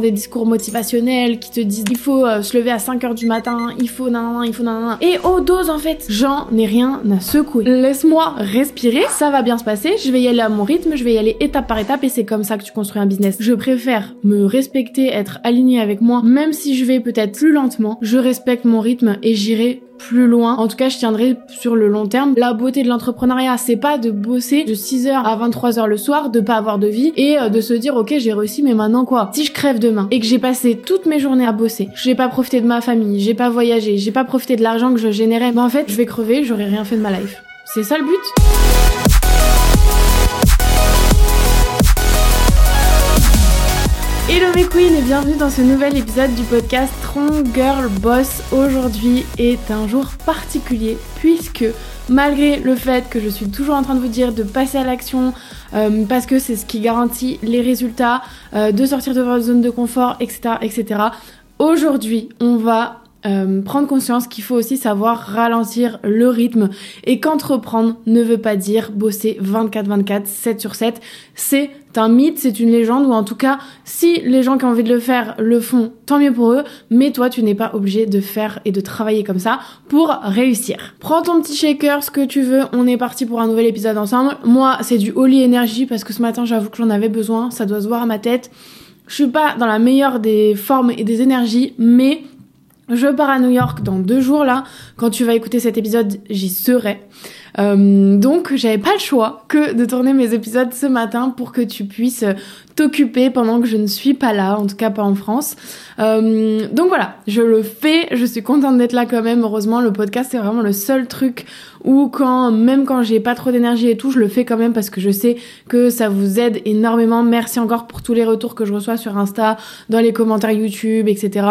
des discours motivationnels qui te disent il faut euh, se lever à 5h du matin, il faut nan il faut nan Et au dose en fait, j'en ai rien à secouer. Laisse-moi respirer, ça va bien se passer, je vais y aller à mon rythme, je vais y aller étape par étape et c'est comme ça que tu construis un business. Je préfère me respecter, être aligné avec moi, même si je vais peut-être plus lentement, je respecte mon rythme et j'irai plus loin. En tout cas, je tiendrai sur le long terme. La beauté de l'entrepreneuriat, c'est pas de bosser de 6h à 23h le soir, de pas avoir de vie et euh, de se dire OK, j'ai réussi mais maintenant quoi? Si je crève demain et que j'ai passé toutes mes journées à bosser, j'ai pas profité de ma famille, j'ai pas voyagé, j'ai pas profité de l'argent que je générais, ben en fait, je vais crever, j'aurai rien fait de ma life. C'est ça le but? Hello mes queens et bienvenue dans ce nouvel épisode du podcast Strong Girl Boss. Aujourd'hui est un jour particulier puisque malgré le fait que je suis toujours en train de vous dire de passer à l'action euh, parce que c'est ce qui garantit les résultats, euh, de sortir de votre zone de confort, etc. etc. Aujourd'hui on va euh, prendre conscience qu'il faut aussi savoir ralentir le rythme et qu'entreprendre ne veut pas dire bosser 24-24, 7 sur 7. C'est un mythe, c'est une légende, ou en tout cas, si les gens qui ont envie de le faire le font, tant mieux pour eux, mais toi, tu n'es pas obligé de faire et de travailler comme ça pour réussir. Prends ton petit shaker, ce que tu veux, on est parti pour un nouvel épisode ensemble. Moi, c'est du Holy Energy parce que ce matin, j'avoue que j'en avais besoin, ça doit se voir à ma tête. Je suis pas dans la meilleure des formes et des énergies, mais je pars à New York dans deux jours là. Quand tu vas écouter cet épisode, j'y serai. Euh, donc j'avais pas le choix que de tourner mes épisodes ce matin pour que tu puisses t'occuper pendant que je ne suis pas là, en tout cas pas en France. Euh, donc voilà, je le fais, je suis contente d'être là quand même. Heureusement, le podcast c'est vraiment le seul truc où quand même quand j'ai pas trop d'énergie et tout, je le fais quand même parce que je sais que ça vous aide énormément. Merci encore pour tous les retours que je reçois sur Insta, dans les commentaires YouTube, etc.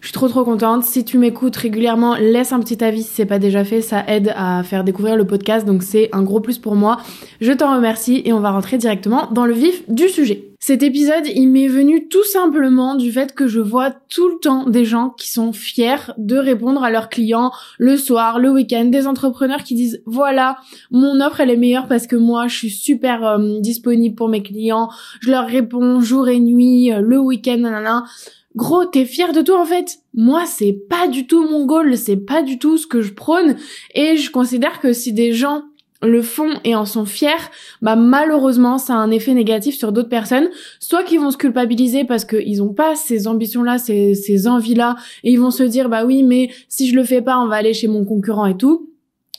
Je suis trop trop contente. Si tu m'écoutes régulièrement, laisse un petit avis si c'est pas déjà fait, ça aide à faire découvrir le podcast, donc c'est un gros plus pour moi. Je t'en remercie et on va rentrer directement dans le vif du sujet. Cet épisode, il m'est venu tout simplement du fait que je vois tout le temps des gens qui sont fiers de répondre à leurs clients le soir, le week-end, des entrepreneurs qui disent voilà, mon offre elle est meilleure parce que moi je suis super euh, disponible pour mes clients, je leur réponds jour et nuit, euh, le week-end, nanana. Gros, t'es fier de toi en fait. Moi, c'est pas du tout mon goal, c'est pas du tout ce que je prône. Et je considère que si des gens le font et en sont fiers, bah malheureusement ça a un effet négatif sur d'autres personnes, soit qui vont se culpabiliser parce qu'ils ont pas ces ambitions-là, ces, ces envies-là, et ils vont se dire bah oui mais si je le fais pas on va aller chez mon concurrent et tout,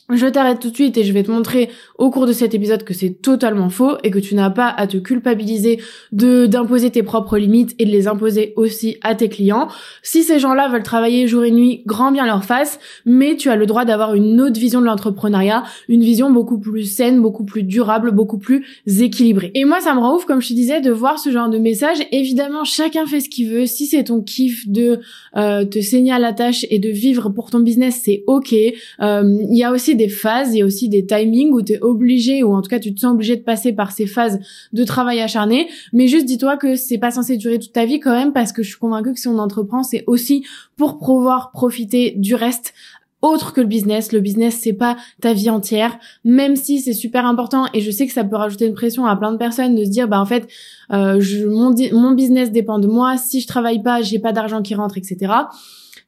je t'arrête tout de suite et je vais te montrer au cours de cet épisode que c'est totalement faux et que tu n'as pas à te culpabiliser de d'imposer tes propres limites et de les imposer aussi à tes clients. Si ces gens-là veulent travailler jour et nuit, grand bien leur face, mais tu as le droit d'avoir une autre vision de l'entrepreneuriat, une vision beaucoup plus saine, beaucoup plus durable, beaucoup plus équilibrée. Et moi ça me rend ouf comme je te disais de voir ce genre de message. Évidemment, chacun fait ce qu'il veut. Si c'est ton kiff de euh, te saigner à la tâche et de vivre pour ton business, c'est OK. Euh, il y a aussi des phases, a aussi des timings où tu es obligé, ou en tout cas tu te sens obligé de passer par ces phases de travail acharné. Mais juste dis-toi que c'est pas censé durer toute ta vie quand même, parce que je suis convaincue que si on entreprend, c'est aussi pour pouvoir profiter du reste autre que le business. Le business, c'est pas ta vie entière, même si c'est super important et je sais que ça peut rajouter une pression à plein de personnes de se dire, bah en fait, euh, je, mon, mon business dépend de moi. Si je travaille pas, j'ai pas d'argent qui rentre, etc.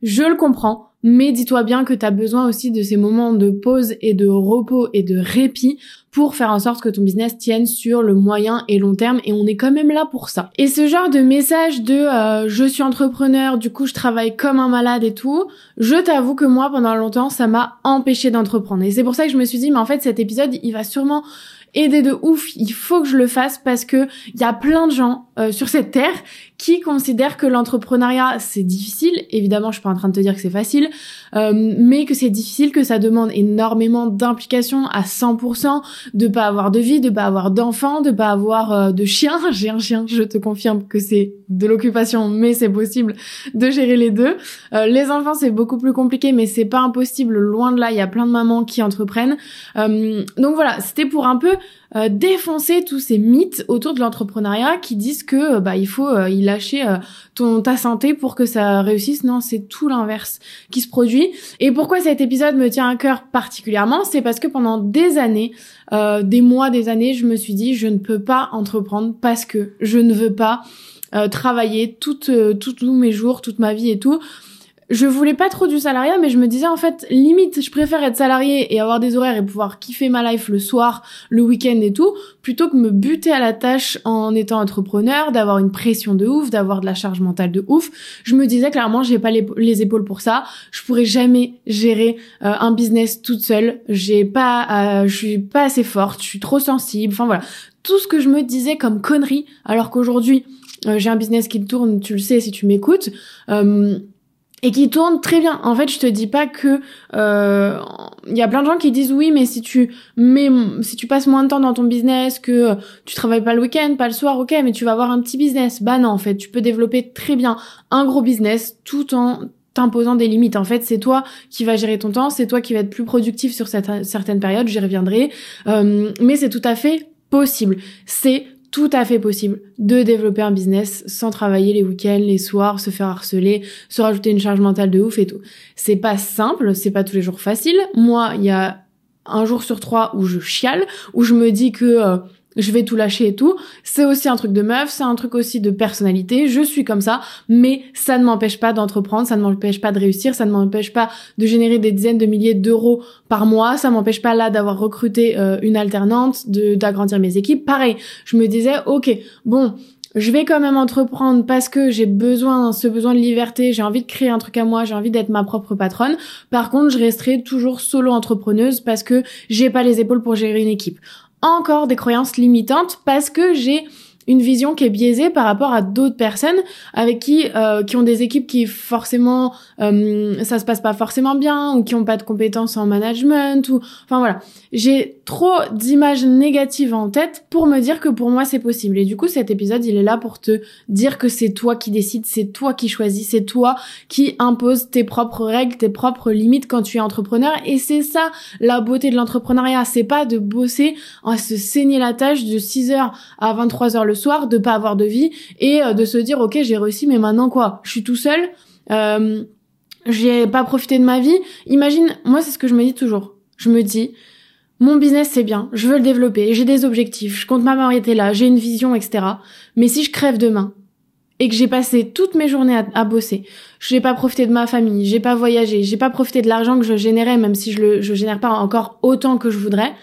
Je le comprends. Mais dis-toi bien que tu as besoin aussi de ces moments de pause et de repos et de répit pour faire en sorte que ton business tienne sur le moyen et long terme et on est quand même là pour ça. Et ce genre de message de euh, je suis entrepreneur, du coup je travaille comme un malade et tout, je t'avoue que moi pendant longtemps ça m'a empêché d'entreprendre. Et c'est pour ça que je me suis dit mais en fait cet épisode il va sûrement aider de ouf, il faut que je le fasse parce que il y a plein de gens euh, sur cette terre qui considèrent que l'entrepreneuriat c'est difficile. Évidemment, je suis pas en train de te dire que c'est facile, euh, mais que c'est difficile, que ça demande énormément d'implication à 100%, de pas avoir de vie, de pas avoir d'enfants, de pas avoir euh, de chien. J'ai un chien, je te confirme que c'est de l'occupation, mais c'est possible de gérer les deux. les enfants c'est beaucoup plus compliqué, mais c'est pas impossible. Loin de là, il y a plein de mamans qui entreprennent. donc voilà, c'était pour un peu euh, défoncer tous ces mythes autour de l'entrepreneuriat qui disent que euh, bah il faut euh, lâcher ton ta santé pour que ça réussisse. Non, c'est tout l'inverse qui se produit. Et pourquoi cet épisode me tient à cœur particulièrement, c'est parce que pendant des années, des mois, des années, je me suis dit je ne peux pas entreprendre parce que je ne veux pas travailler toutes, tous mes jours, toute ma vie et tout je voulais pas trop du salariat, mais je me disais en fait, limite, je préfère être salarié et avoir des horaires et pouvoir kiffer ma life le soir, le week-end et tout, plutôt que me buter à la tâche en étant entrepreneur, d'avoir une pression de ouf, d'avoir de la charge mentale de ouf. Je me disais clairement, j'ai pas les, épaules pour ça. Je pourrais jamais gérer euh, un business toute seule. J'ai pas, euh, je suis pas assez forte, je suis trop sensible. Enfin voilà, tout ce que je me disais comme connerie, alors qu'aujourd'hui euh, j'ai un business qui tourne, tu le sais si tu m'écoutes et qui tourne très bien. En fait, je te dis pas que euh, il y a plein de gens qui disent oui, mais si tu mets, si tu passes moins de temps dans ton business, que tu travailles pas le week-end, pas le soir, ok, mais tu vas avoir un petit business. Bah non, en fait, tu peux développer très bien un gros business tout en t'imposant des limites. En fait, c'est toi qui vas gérer ton temps, c'est toi qui vas être plus productif sur certaines périodes, j'y reviendrai. Euh, mais c'est tout à fait possible. C'est tout à fait possible de développer un business sans travailler les week-ends, les soirs, se faire harceler, se rajouter une charge mentale de ouf et tout. C'est pas simple, c'est pas tous les jours facile. Moi, il y a un jour sur trois où je chiale, où je me dis que euh, je vais tout lâcher et tout. C'est aussi un truc de meuf, c'est un truc aussi de personnalité. Je suis comme ça, mais ça ne m'empêche pas d'entreprendre, ça ne m'empêche pas de réussir, ça ne m'empêche pas de générer des dizaines de milliers d'euros par mois, ça m'empêche pas là d'avoir recruté euh, une alternante, d'agrandir mes équipes. Pareil, je me disais, ok, bon, je vais quand même entreprendre parce que j'ai besoin, ce besoin de liberté, j'ai envie de créer un truc à moi, j'ai envie d'être ma propre patronne. Par contre, je resterai toujours solo entrepreneuse parce que j'ai pas les épaules pour gérer une équipe encore des croyances limitantes parce que j'ai une vision qui est biaisée par rapport à d'autres personnes avec qui euh, qui ont des équipes qui forcément euh, ça se passe pas forcément bien ou qui ont pas de compétences en management ou enfin voilà. J'ai trop d'images négatives en tête pour me dire que pour moi c'est possible. Et du coup cet épisode il est là pour te dire que c'est toi qui décides c'est toi qui choisis c'est toi qui impose tes propres règles tes propres limites quand tu es entrepreneur. Et c'est ça la beauté de l'entrepreneuriat. C'est pas de bosser à se saigner la tâche de 6h à 23h le soir, de pas avoir de vie et euh, de se dire ok j'ai réussi mais maintenant quoi? Je suis tout seul, euh, j'ai pas profité de ma vie. Imagine, moi c'est ce que je me dis toujours. Je me dis mon business c'est bien, je veux le développer, j'ai des objectifs, je compte m'arrêter là, j'ai une vision, etc. Mais si je crève demain et que j'ai passé toutes mes journées à, bosser, je n'ai pas profité de ma famille, j'ai pas voyagé, j'ai pas profité de l'argent que je générais, même si je le je génère pas encore autant que je voudrais,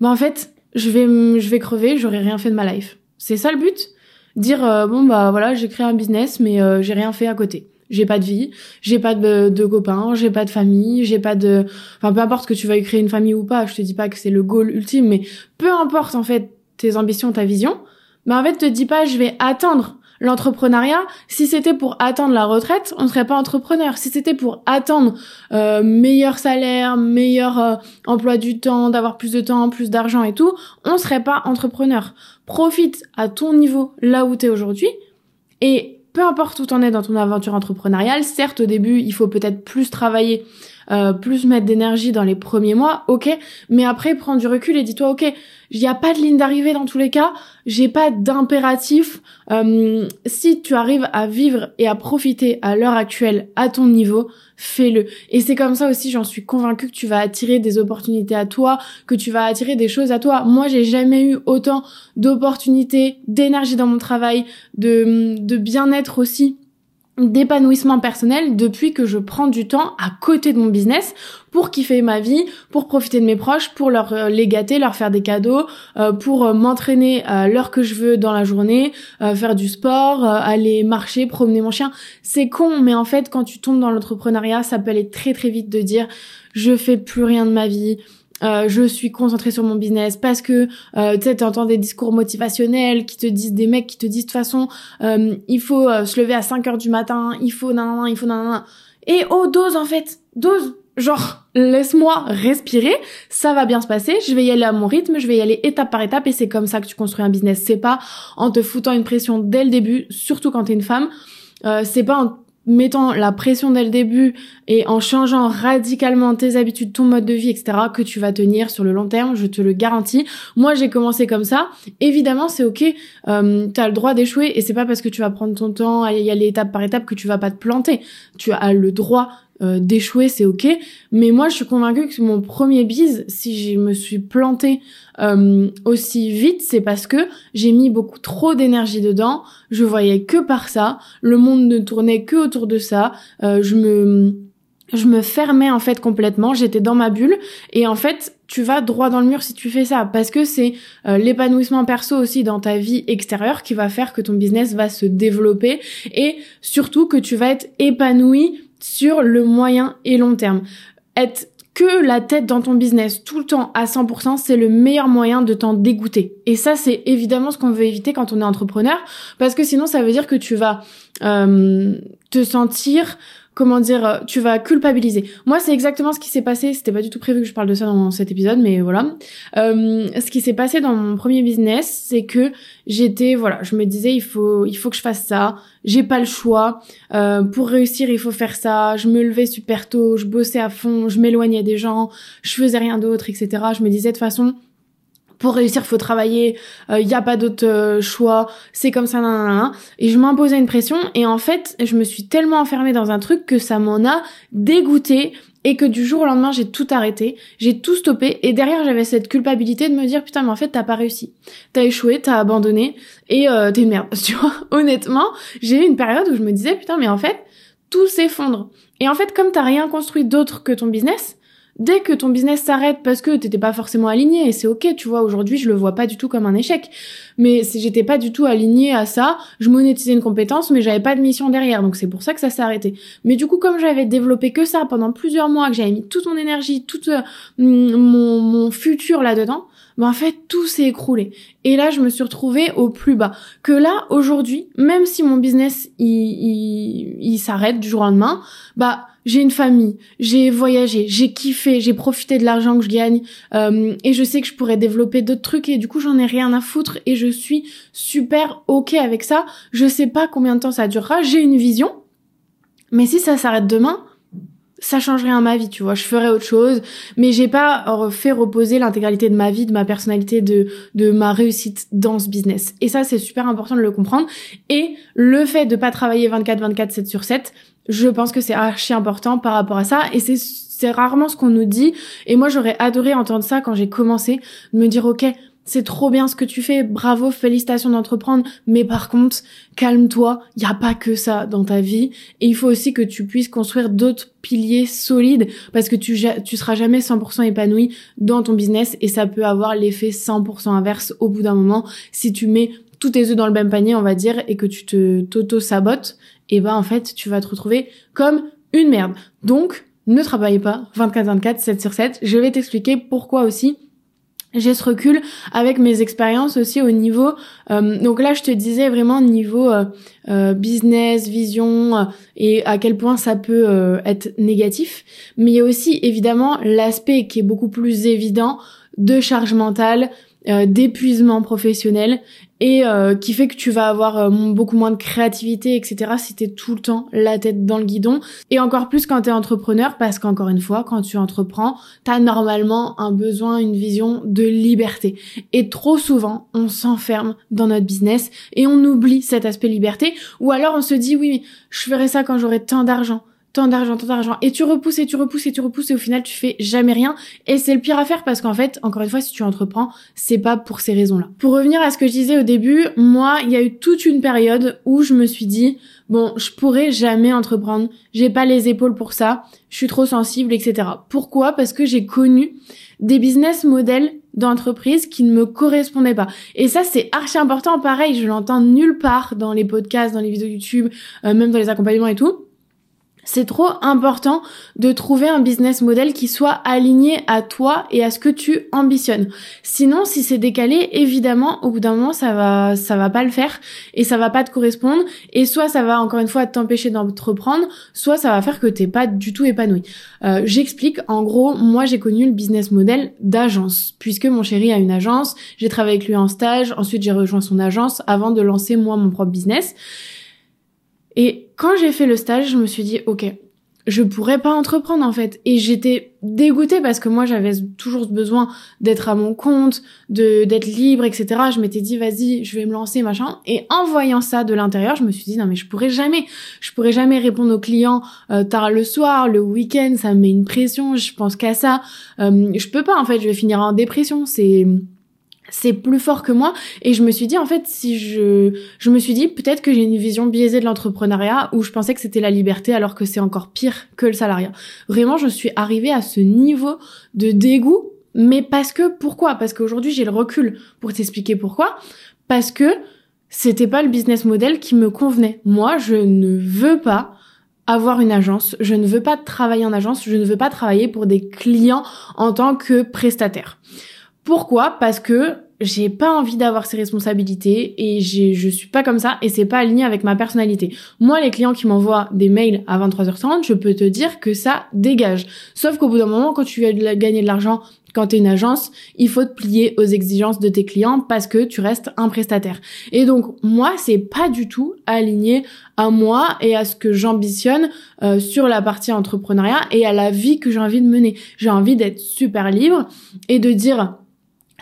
ben en fait je vais je vais crever, j'aurai rien fait de ma life. C'est ça le but? Dire euh, bon bah voilà, j'ai créé un business mais euh, j'ai rien fait à côté. J'ai pas de vie, j'ai pas de, de copains, j'ai pas de famille, j'ai pas de enfin peu importe que tu veuilles créer une famille ou pas, je te dis pas que c'est le goal ultime mais peu importe en fait tes ambitions, ta vision, mais en fait te dis pas je vais attendre L'entrepreneuriat, si c'était pour attendre la retraite, on ne serait pas entrepreneur. Si c'était pour attendre euh, meilleur salaire, meilleur euh, emploi du temps, d'avoir plus de temps, plus d'argent et tout, on serait pas entrepreneur. Profite à ton niveau là où tu es aujourd'hui et peu importe où t'en es dans ton aventure entrepreneuriale, certes au début il faut peut-être plus travailler euh, plus mettre d'énergie dans les premiers mois, ok, mais après prends du recul et dis-toi, ok, il n'y a pas de ligne d'arrivée dans tous les cas, j'ai pas d'impératif. Euh, si tu arrives à vivre et à profiter à l'heure actuelle à ton niveau, fais-le. Et c'est comme ça aussi, j'en suis convaincue que tu vas attirer des opportunités à toi, que tu vas attirer des choses à toi. Moi, j'ai jamais eu autant d'opportunités, d'énergie dans mon travail, de, de bien-être aussi d'épanouissement personnel depuis que je prends du temps à côté de mon business pour kiffer ma vie, pour profiter de mes proches, pour leur euh, les gâter, leur faire des cadeaux, euh, pour euh, m'entraîner à l'heure que je veux dans la journée, faire du sport, aller marcher, promener mon chien. C'est con, mais en fait, quand tu tombes dans l'entrepreneuriat, ça peut aller très très vite de dire je fais plus rien de ma vie, euh, je suis concentrée sur mon business parce que euh, tu sais t'entends des discours motivationnels qui te disent des mecs qui te disent de toute façon euh, il faut euh, se lever à 5 heures du matin il faut nan il faut nan. Et oh dose en fait dose. Genre laisse-moi respirer ça va bien se passer je vais y aller à mon rythme je vais y aller étape par étape et c'est comme ça que tu construis un business. C'est pas en te foutant une pression dès le début surtout quand t'es une femme. Euh, c'est pas en mettant la pression dès le début et en changeant radicalement tes habitudes, ton mode de vie, etc., que tu vas tenir sur le long terme, je te le garantis. Moi, j'ai commencé comme ça. Évidemment, c'est ok, euh, t'as le droit d'échouer et c'est pas parce que tu vas prendre ton temps à y aller étape par étape que tu vas pas te planter. Tu as le droit euh, d'échouer, c'est ok. Mais moi, je suis convaincue que mon premier bise, si je me suis plantée euh, aussi vite, c'est parce que j'ai mis beaucoup trop d'énergie dedans. Je voyais que par ça. Le monde ne tournait que autour de ça. Euh, je me je me fermais en fait complètement, j'étais dans ma bulle et en fait tu vas droit dans le mur si tu fais ça parce que c'est l'épanouissement perso aussi dans ta vie extérieure qui va faire que ton business va se développer et surtout que tu vas être épanoui sur le moyen et long terme. Être que la tête dans ton business tout le temps à 100%, c'est le meilleur moyen de t'en dégoûter. Et ça, c'est évidemment ce qu'on veut éviter quand on est entrepreneur, parce que sinon, ça veut dire que tu vas euh, te sentir comment dire, euh, tu vas culpabiliser. Moi, c'est exactement ce qui s'est passé. C'était pas du tout prévu que je parle de ça dans cet épisode, mais voilà. Euh, ce qui s'est passé dans mon premier business, c'est que j'étais, voilà, je me disais, il faut, il faut que je fasse ça. J'ai pas le choix. Euh, pour réussir, il faut faire ça. Je me levais super tôt, je bossais à fond, je m'éloignais des gens, je faisais rien d'autre, etc. Je me disais de toute façon pour réussir, faut travailler, il euh, n'y a pas d'autre euh, choix, c'est comme ça, nan, et je m'imposais une pression, et en fait, je me suis tellement enfermée dans un truc que ça m'en a dégoûté, et que du jour au lendemain, j'ai tout arrêté, j'ai tout stoppé, et derrière, j'avais cette culpabilité de me dire, putain, mais en fait, t'as pas réussi, t'as échoué, t'as abandonné, et euh, t'es une merde, tu vois, honnêtement, j'ai eu une période où je me disais, putain, mais en fait, tout s'effondre. Et en fait, comme t'as rien construit d'autre que ton business, dès que ton business s'arrête parce que t'étais pas forcément aligné, et c'est ok, tu vois, aujourd'hui je le vois pas du tout comme un échec, mais si j'étais pas du tout aligné à ça, je monétisais une compétence, mais j'avais pas de mission derrière, donc c'est pour ça que ça s'est arrêté. Mais du coup, comme j'avais développé que ça pendant plusieurs mois, que j'avais mis toute mon énergie, tout euh, mon, mon futur là-dedans, ben en fait tout s'est écroulé. Et là, je me suis retrouvée au plus bas. Que là, aujourd'hui, même si mon business il, il, il s'arrête du jour au lendemain, bah j'ai une famille, j'ai voyagé, j'ai kiffé, j'ai profité de l'argent que je gagne euh, et je sais que je pourrais développer d'autres trucs et du coup j'en ai rien à foutre et je suis super ok avec ça. Je sais pas combien de temps ça durera, j'ai une vision, mais si ça s'arrête demain, ça change rien à ma vie, tu vois. Je ferais autre chose, mais j'ai pas fait reposer l'intégralité de ma vie, de ma personnalité, de de ma réussite dans ce business. Et ça, c'est super important de le comprendre. Et le fait de pas travailler 24, 24, 7 sur 7, je pense que c'est archi important par rapport à ça. Et c'est rarement ce qu'on nous dit. Et moi j'aurais adoré entendre ça quand j'ai commencé de me dire OK c'est trop bien ce que tu fais, bravo, félicitations d'entreprendre, mais par contre, calme-toi, il y a pas que ça dans ta vie. Et il faut aussi que tu puisses construire d'autres piliers solides parce que tu tu seras jamais 100% épanoui dans ton business et ça peut avoir l'effet 100% inverse au bout d'un moment. Si tu mets tous tes œufs dans le même panier, on va dire, et que tu te t'auto-sabotes, et ben en fait, tu vas te retrouver comme une merde. Donc, ne travaille pas 24-24, 7 sur 7. Je vais t'expliquer pourquoi aussi j'ai ce recul avec mes expériences aussi au niveau euh, donc là je te disais vraiment niveau euh, euh, business vision et à quel point ça peut être négatif mais il y a aussi évidemment l'aspect qui est beaucoup plus évident de charge mentale euh, d'épuisement professionnel et euh, qui fait que tu vas avoir euh, beaucoup moins de créativité, etc. si t'es tout le temps la tête dans le guidon. Et encore plus quand t'es entrepreneur, parce qu'encore une fois, quand tu entreprends, t'as normalement un besoin, une vision de liberté. Et trop souvent, on s'enferme dans notre business et on oublie cet aspect liberté. Ou alors on se dit, oui, je ferai ça quand j'aurai tant d'argent tant d'argent, tant d'argent, et tu repousses et tu repousses et tu repousses et au final tu fais jamais rien. Et c'est le pire à faire parce qu'en fait, encore une fois, si tu entreprends, c'est pas pour ces raisons-là. Pour revenir à ce que je disais au début, moi, il y a eu toute une période où je me suis dit, bon, je pourrais jamais entreprendre, j'ai pas les épaules pour ça, je suis trop sensible, etc. Pourquoi? Parce que j'ai connu des business models d'entreprise qui ne me correspondaient pas. Et ça, c'est archi important. Pareil, je l'entends nulle part dans les podcasts, dans les vidéos YouTube, euh, même dans les accompagnements et tout c'est trop important de trouver un business model qui soit aligné à toi et à ce que tu ambitionnes. Sinon, si c'est décalé, évidemment, au bout d'un moment, ça va, ça va pas le faire et ça va pas te correspondre. Et soit ça va encore une fois t'empêcher d'entreprendre, soit ça va faire que t'es pas du tout épanoui. Euh, J'explique. En gros, moi, j'ai connu le business model d'agence, puisque mon chéri a une agence. J'ai travaillé avec lui en stage. Ensuite, j'ai rejoint son agence avant de lancer moi mon propre business. Et quand j'ai fait le stage, je me suis dit, ok, je pourrais pas entreprendre en fait. Et j'étais dégoûtée parce que moi j'avais toujours besoin d'être à mon compte, de d'être libre, etc. Je m'étais dit vas-y, je vais me lancer machin. Et en voyant ça de l'intérieur, je me suis dit non mais je pourrais jamais, je pourrais jamais répondre aux clients euh, tard le soir, le week-end, ça me met une pression. Je pense qu'à ça, euh, je peux pas en fait, je vais finir en dépression. C'est c'est plus fort que moi et je me suis dit en fait si je je me suis dit peut-être que j'ai une vision biaisée de l'entrepreneuriat où je pensais que c'était la liberté alors que c'est encore pire que le salariat. Vraiment, je suis arrivée à ce niveau de dégoût mais parce que pourquoi? Parce qu'aujourd'hui, j'ai le recul pour t'expliquer pourquoi parce que c'était pas le business model qui me convenait. Moi, je ne veux pas avoir une agence, je ne veux pas travailler en agence, je ne veux pas travailler pour des clients en tant que prestataire. Pourquoi? Parce que j'ai pas envie d'avoir ces responsabilités et je suis pas comme ça et c'est pas aligné avec ma personnalité. Moi, les clients qui m'envoient des mails à 23h30, je peux te dire que ça dégage. Sauf qu'au bout d'un moment, quand tu veux gagner de l'argent, quand tu es une agence, il faut te plier aux exigences de tes clients parce que tu restes un prestataire. Et donc moi, c'est pas du tout aligné à moi et à ce que j'ambitionne euh, sur la partie entrepreneuriat et à la vie que j'ai envie de mener. J'ai envie d'être super libre et de dire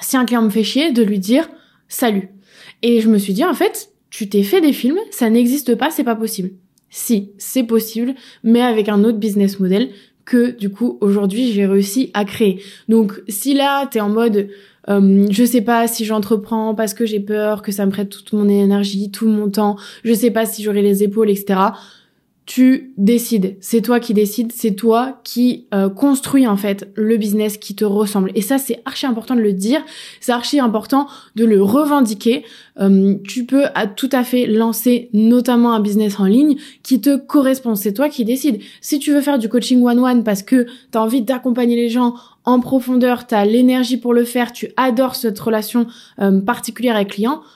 si un client me fait chier, de lui dire salut. Et je me suis dit, en fait, tu t'es fait des films, ça n'existe pas, c'est pas possible. Si, c'est possible, mais avec un autre business model que du coup aujourd'hui j'ai réussi à créer. Donc si là t'es en mode euh, je sais pas si j'entreprends parce que j'ai peur que ça me prête toute mon énergie, tout mon temps, je sais pas si j'aurai les épaules, etc tu décides. C'est toi qui décides, c'est toi qui euh, construis en fait le business qui te ressemble. Et ça, c'est archi important de le dire, c'est archi important de le revendiquer. Euh, tu peux à tout à fait lancer notamment un business en ligne qui te correspond. C'est toi qui décides. Si tu veux faire du coaching one-one parce que tu as envie d'accompagner les gens en profondeur, tu as l'énergie pour le faire, tu adores cette relation euh, particulière avec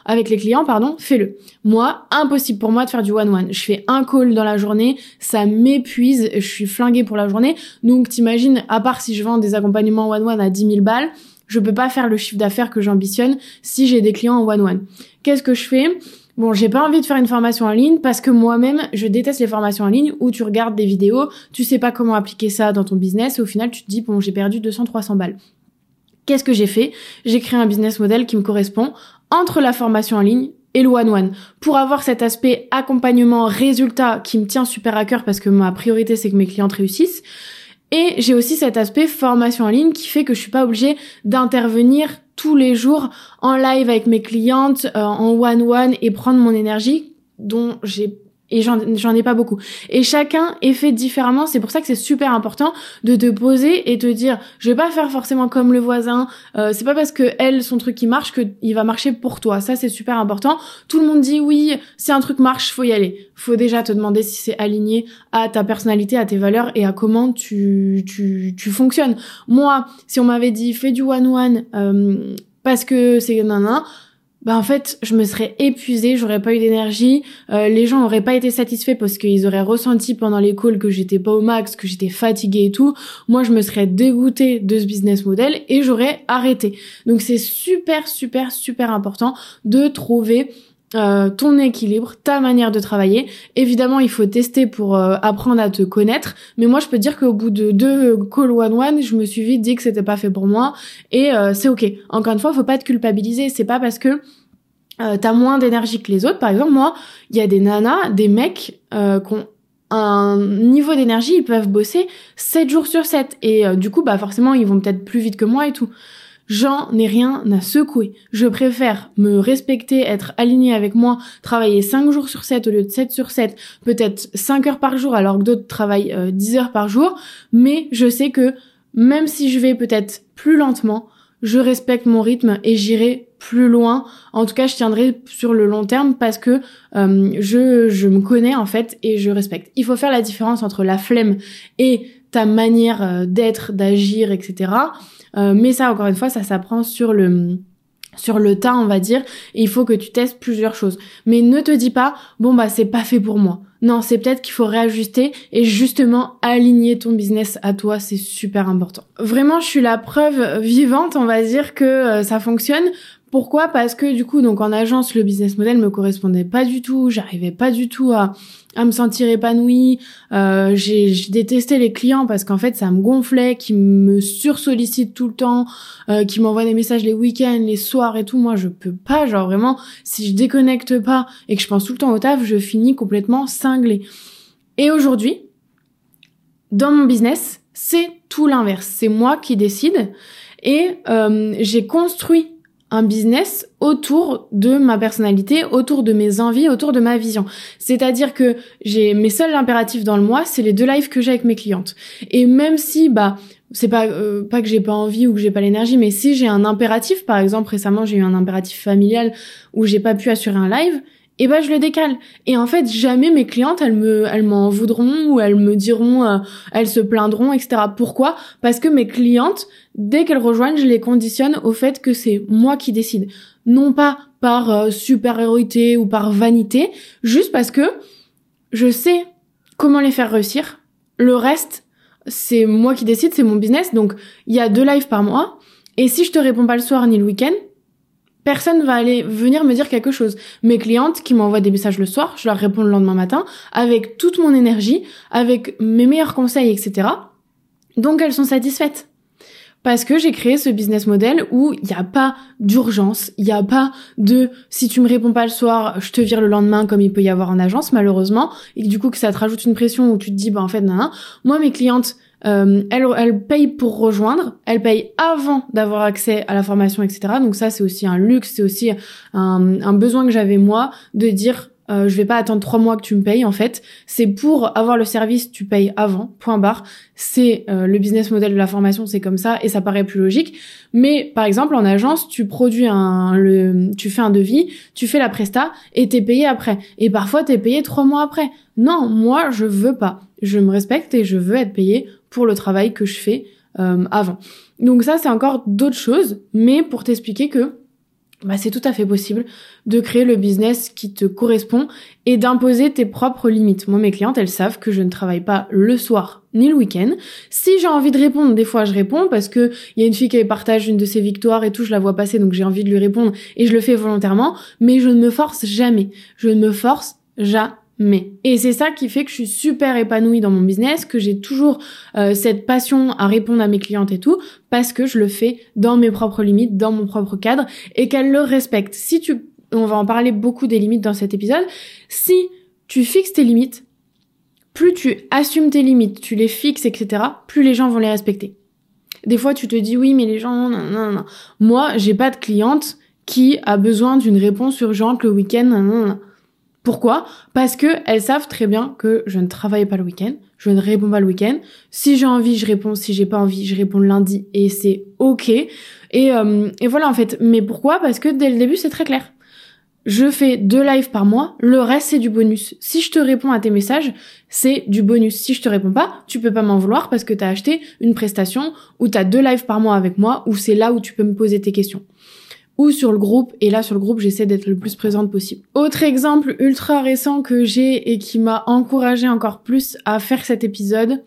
avec les clients, pardon, fais-le. Moi, impossible pour moi de faire du one-one. Je fais un call dans la journée, ça m'épuise, je suis flinguée pour la journée. Donc t'imagines, à part si je vends des accompagnements one-one à 10 000 balles, je peux pas faire le chiffre d'affaires que j'ambitionne si j'ai des clients en one-one. Qu'est-ce que je fais? Bon, j'ai pas envie de faire une formation en ligne parce que moi-même, je déteste les formations en ligne où tu regardes des vidéos, tu sais pas comment appliquer ça dans ton business et au final, tu te dis, bon, j'ai perdu 200, 300 balles. Qu'est-ce que j'ai fait? J'ai créé un business model qui me correspond entre la formation en ligne et le one-one. Pour avoir cet aspect accompagnement résultat qui me tient super à cœur parce que ma priorité c'est que mes clientes réussissent. Et j'ai aussi cet aspect formation en ligne qui fait que je suis pas obligée d'intervenir tous les jours en live avec mes clientes, euh, en one-one et prendre mon énergie dont j'ai et j'en ai pas beaucoup. Et chacun est fait différemment. C'est pour ça que c'est super important de te poser et te dire, je vais pas faire forcément comme le voisin. Euh, c'est pas parce que elle son truc qui marche que il va marcher pour toi. Ça c'est super important. Tout le monde dit oui, si un truc marche, faut y aller. Faut déjà te demander si c'est aligné à ta personnalité, à tes valeurs et à comment tu tu tu fonctionnes. Moi, si on m'avait dit fais du one one euh, parce que c'est nanan bah en fait je me serais épuisée, j'aurais pas eu d'énergie, euh, les gens auraient pas été satisfaits parce qu'ils auraient ressenti pendant les calls que j'étais pas au max, que j'étais fatiguée et tout. Moi je me serais dégoûtée de ce business model et j'aurais arrêté. Donc c'est super super super important de trouver euh, ton équilibre, ta manière de travailler. Évidemment, il faut tester pour euh, apprendre à te connaître. Mais moi, je peux dire qu'au bout de deux call one one, je me suis vite dit que c'était pas fait pour moi et euh, c'est ok. Encore une fois, faut pas te culpabiliser. C'est pas parce que t'as moins d'énergie que les autres. Par exemple, moi, il y a des nanas, des mecs qui ont un niveau d'énergie, ils peuvent bosser 7 jours sur 7 et du coup, bah forcément, ils vont peut-être plus vite que moi et tout. J'en ai rien à secouer. Je préfère me respecter, être aligné avec moi, travailler 5 jours sur 7 au lieu de 7 sur 7, peut-être 5 heures par jour alors que d'autres travaillent 10 euh, heures par jour, mais je sais que même si je vais peut-être plus lentement, je respecte mon rythme et j'irai plus loin. En tout cas, je tiendrai sur le long terme parce que euh, je, je me connais en fait et je respecte. Il faut faire la différence entre la flemme et ta manière euh, d'être, d'agir, etc. Euh, mais ça, encore une fois, ça s'apprend sur le sur le tas, on va dire, il faut que tu testes plusieurs choses. Mais ne te dis pas, bon bah c'est pas fait pour moi. Non, c'est peut-être qu'il faut réajuster et justement aligner ton business à toi, c'est super important. Vraiment, je suis la preuve vivante, on va dire, que euh, ça fonctionne Pourquoi? Parce que du coup, donc en agence, le business model me correspondait pas du tout. J'arrivais pas du tout à, à me sentir épanouie. Euh, j'ai détesté les clients parce qu'en fait, ça me gonflait, qui me sursollicitent tout le temps, euh, qui m'envoient des messages les week-ends, les soirs et tout. Moi, je peux pas. Genre vraiment, si je déconnecte pas et que je pense tout le temps au taf, je finis complètement cinglée. Et aujourd'hui, dans mon business, c'est tout l'inverse. C'est moi qui décide et euh, j'ai construit un business autour de ma personnalité, autour de mes envies, autour de ma vision. C'est-à-dire que j'ai mes seuls impératifs dans le mois, c'est les deux lives que j'ai avec mes clientes. Et même si bah c'est pas euh, pas que j'ai pas envie ou que j'ai pas l'énergie, mais si j'ai un impératif, par exemple récemment j'ai eu un impératif familial où j'ai pas pu assurer un live, et ben je le décale. Et en fait, jamais mes clientes, elles me, elles m'en voudront ou elles me diront, euh, elles se plaindront, etc. Pourquoi? Parce que mes clientes, dès qu'elles rejoignent, je les conditionne au fait que c'est moi qui décide, non pas par euh, supériorité ou par vanité, juste parce que je sais comment les faire réussir. Le reste, c'est moi qui décide, c'est mon business. Donc, il y a deux lives par mois. Et si je te réponds pas le soir ni le week-end, personne va aller venir me dire quelque chose. Mes clientes qui m'envoient des messages le soir, je leur réponds le lendemain matin avec toute mon énergie, avec mes meilleurs conseils, etc. Donc elles sont satisfaites. Parce que j'ai créé ce business model où il n'y a pas d'urgence, il n'y a pas de si tu me réponds pas le soir, je te vire le lendemain comme il peut y avoir en agence malheureusement, et du coup que ça te rajoute une pression où tu te dis bah en fait non, non. Moi mes clientes, euh, elle, elle paye pour rejoindre, elle paye avant d'avoir accès à la formation, etc. Donc ça, c'est aussi un luxe, c'est aussi un, besoin que j'avais moi de dire euh, je vais pas attendre trois mois que tu me payes en fait. C'est pour avoir le service, tu payes avant. Point barre. C'est euh, le business model de la formation, c'est comme ça et ça paraît plus logique. Mais par exemple en agence, tu produis un, le, tu fais un devis, tu fais la presta et t'es payé après. Et parfois t'es payé trois mois après. Non, moi je veux pas. Je me respecte et je veux être payé pour le travail que je fais euh, avant. Donc ça, c'est encore d'autres choses, mais pour t'expliquer que bah, c'est tout à fait possible de créer le business qui te correspond et d'imposer tes propres limites. Moi, mes clientes, elles savent que je ne travaille pas le soir ni le week-end. Si j'ai envie de répondre, des fois je réponds parce que il y a une fille qui partage une de ses victoires et tout, je la vois passer, donc j'ai envie de lui répondre et je le fais volontairement, mais je ne me force jamais. Je ne me force jamais mais et c'est ça qui fait que je suis super épanouie dans mon business, que j'ai toujours euh, cette passion à répondre à mes clientes et tout, parce que je le fais dans mes propres limites, dans mon propre cadre, et qu'elles le respectent. Si tu, on va en parler beaucoup des limites dans cet épisode, si tu fixes tes limites, plus tu assumes tes limites, tu les fixes, etc., plus les gens vont les respecter. Des fois, tu te dis oui, mais les gens, non, non, non. Moi, j'ai pas de cliente qui a besoin d'une réponse urgente le week-end, non, non, non. Pourquoi? Parce que elles savent très bien que je ne travaille pas le week-end, je ne réponds pas le week-end. Si j'ai envie, je réponds. Si j'ai pas envie, je réponds lundi et c'est ok. Et, euh, et voilà en fait. Mais pourquoi? Parce que dès le début, c'est très clair. Je fais deux lives par mois, le reste c'est du bonus. Si je te réponds à tes messages, c'est du bonus. Si je te réponds pas, tu peux pas m'en vouloir parce que tu as acheté une prestation ou tu as deux lives par mois avec moi ou c'est là où tu peux me poser tes questions ou sur le groupe. Et là, sur le groupe, j'essaie d'être le plus présente possible. Autre exemple ultra récent que j'ai et qui m'a encouragé encore plus à faire cet épisode,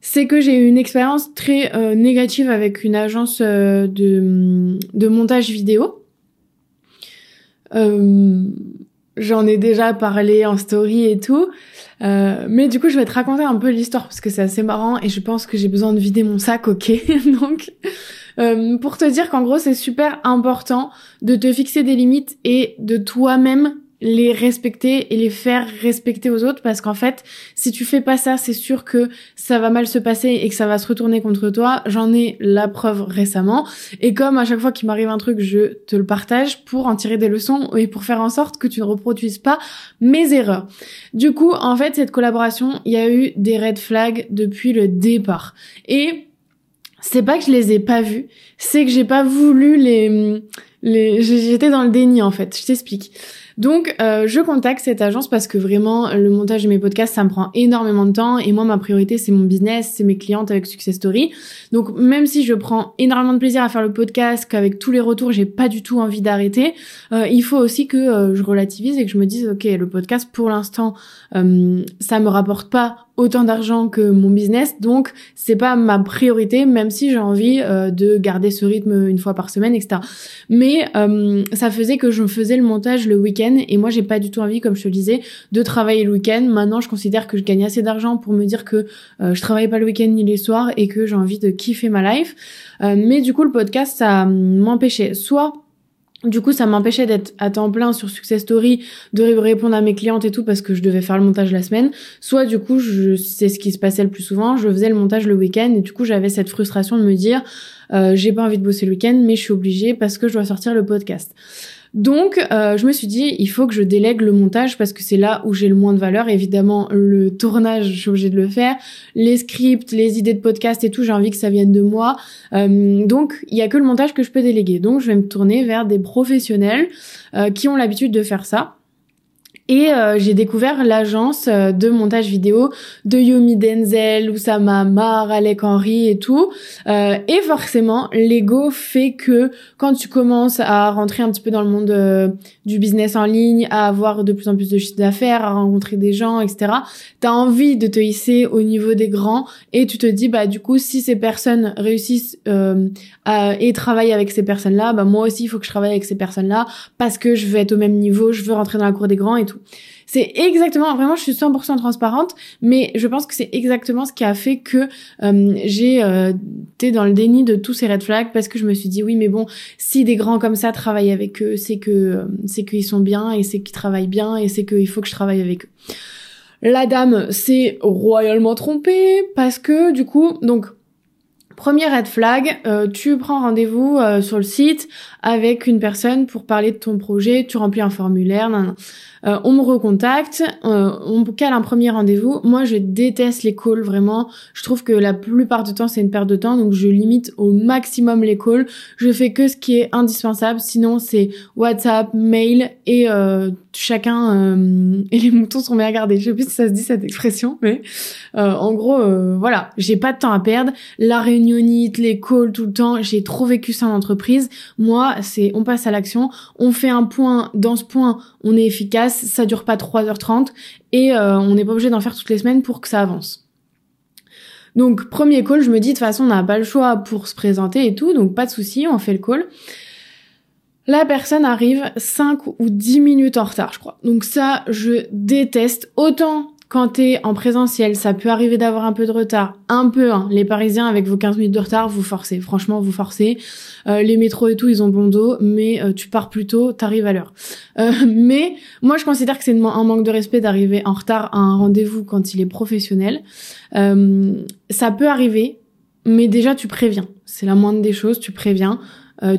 c'est que j'ai eu une expérience très euh, négative avec une agence euh, de, montage vidéo. Euh, J'en ai déjà parlé en story et tout. Euh, mais du coup, je vais te raconter un peu l'histoire parce que c'est assez marrant et je pense que j'ai besoin de vider mon sac, ok Donc, euh, pour te dire qu'en gros, c'est super important de te fixer des limites et de toi-même les respecter et les faire respecter aux autres parce qu'en fait, si tu fais pas ça, c'est sûr que ça va mal se passer et que ça va se retourner contre toi. J'en ai la preuve récemment et comme à chaque fois qu'il m'arrive un truc, je te le partage pour en tirer des leçons et pour faire en sorte que tu ne reproduises pas mes erreurs. Du coup, en fait, cette collaboration, il y a eu des red flags depuis le départ et c'est pas que je les ai pas vus, c'est que j'ai pas voulu les les j'étais dans le déni en fait, je t'explique. Donc, euh, je contacte cette agence parce que vraiment, le montage de mes podcasts, ça me prend énormément de temps. Et moi, ma priorité, c'est mon business, c'est mes clientes avec Success Story. Donc, même si je prends énormément de plaisir à faire le podcast, qu'avec tous les retours, j'ai pas du tout envie d'arrêter, euh, il faut aussi que euh, je relativise et que je me dise, ok, le podcast, pour l'instant, ça me rapporte pas autant d'argent que mon business, donc c'est pas ma priorité, même si j'ai envie euh, de garder ce rythme une fois par semaine, etc. Mais euh, ça faisait que je faisais le montage le week-end et moi j'ai pas du tout envie, comme je te le disais, de travailler le week-end. Maintenant, je considère que je gagne assez d'argent pour me dire que euh, je travaille pas le week-end ni les soirs et que j'ai envie de kiffer ma life. mais du coup, le podcast, ça m'empêchait soit du coup, ça m'empêchait d'être à temps plein sur Success Story, de répondre à mes clientes et tout parce que je devais faire le montage la semaine. Soit du coup, je, c'est ce qui se passait le plus souvent, je faisais le montage le week-end et du coup, j'avais cette frustration de me dire, euh, j'ai pas envie de bosser le week-end, mais je suis obligée parce que je dois sortir le podcast. Donc, euh, je me suis dit, il faut que je délègue le montage parce que c'est là où j'ai le moins de valeur. Évidemment, le tournage, je suis obligée de le faire. Les scripts, les idées de podcast et tout, j'ai envie que ça vienne de moi. Euh, donc, il y a que le montage que je peux déléguer. Donc, je vais me tourner vers des professionnels euh, qui ont l'habitude de faire ça. Et euh, j'ai découvert l'agence euh, de montage vidéo de Yomi Denzel, Oussama Mar, Alec Henry et tout. Euh, et forcément, l'ego fait que quand tu commences à rentrer un petit peu dans le monde du business en ligne, à avoir de plus en plus de chiffre d'affaires, à rencontrer des gens, etc., t'as envie de te hisser au niveau des grands et tu te dis, bah du coup, si ces personnes réussissent et travaillent avec ces personnes-là, bah moi aussi, il faut que je travaille avec ces personnes-là parce que je veux être au même niveau, je veux rentrer dans la cour des grands et tout. C'est exactement, vraiment, je suis 100% transparente, mais je pense que c'est exactement ce qui a fait que euh, j'ai euh, été dans le déni de tous ces red flags parce que je me suis dit oui, mais bon, si des grands comme ça travaillent avec eux, c'est que euh, c'est qu'ils sont bien et c'est qu'ils travaillent bien et c'est qu'il faut que je travaille avec eux. La dame s'est royalement trompée parce que du coup, donc Premier red flag, euh, tu prends rendez-vous euh, sur le site avec une personne pour parler de ton projet, tu remplis un formulaire, euh, on me recontacte, on cale un premier rendez-vous. Moi, je déteste les calls vraiment. Je trouve que la plupart du temps, c'est une perte de temps, donc je limite au maximum les calls. Je fais que ce qui est indispensable, sinon c'est WhatsApp, mail et chacun et les moutons sont bien gardés. Je sais plus si ça se dit cette expression, mais en gros, voilà, j'ai pas de temps à perdre. La réunion les calls tout le temps. J'ai trop vécu ça en entreprise. Moi, c'est on passe à l'action, on fait un point. Dans ce point, on est efficace. Ça dure pas 3h30 et euh, on n'est pas obligé d'en faire toutes les semaines pour que ça avance. Donc premier call, je me dis de toute façon on n'a pas le choix pour se présenter et tout, donc pas de souci, on fait le call. La personne arrive 5 ou 10 minutes en retard, je crois. Donc ça, je déteste. Autant quand t'es en présentiel, ça peut arriver d'avoir un peu de retard. Un peu, hein. Les Parisiens, avec vos 15 minutes de retard, vous forcez. Franchement, vous forcez. Euh, les métros et tout, ils ont bon dos, mais euh, tu pars plus tôt, t'arrives à l'heure. Euh, mais moi, je considère que c'est un manque de respect d'arriver en retard à un rendez-vous quand il est professionnel. ça peut arriver, mais déjà, tu préviens. C'est la moindre des choses, tu préviens.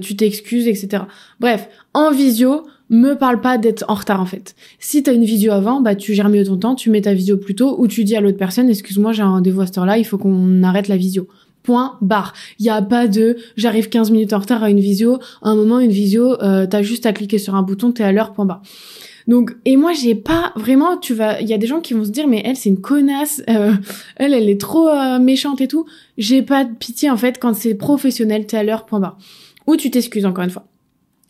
Tu t'excuses, etc. Bref, en visio, me parle pas d'être en retard en fait. Si t'as une visio avant, bah tu gères mieux ton temps, tu mets ta visio plus tôt ou tu dis à l'autre personne excuse-moi j'ai un rendez-vous à cette heure-là, il faut qu'on arrête la visio. Point barre. Il y a pas de j'arrive 15 minutes en retard à une visio, à un moment une visio euh, t'as juste à cliquer sur un bouton, t'es à l'heure point barre. Donc et moi j'ai pas vraiment tu vas il y a des gens qui vont se dire mais elle c'est une connasse euh, elle elle est trop euh, méchante et tout. J'ai pas de pitié en fait quand c'est professionnel, t'es à l'heure point barre. Ou tu t'excuses encore une fois.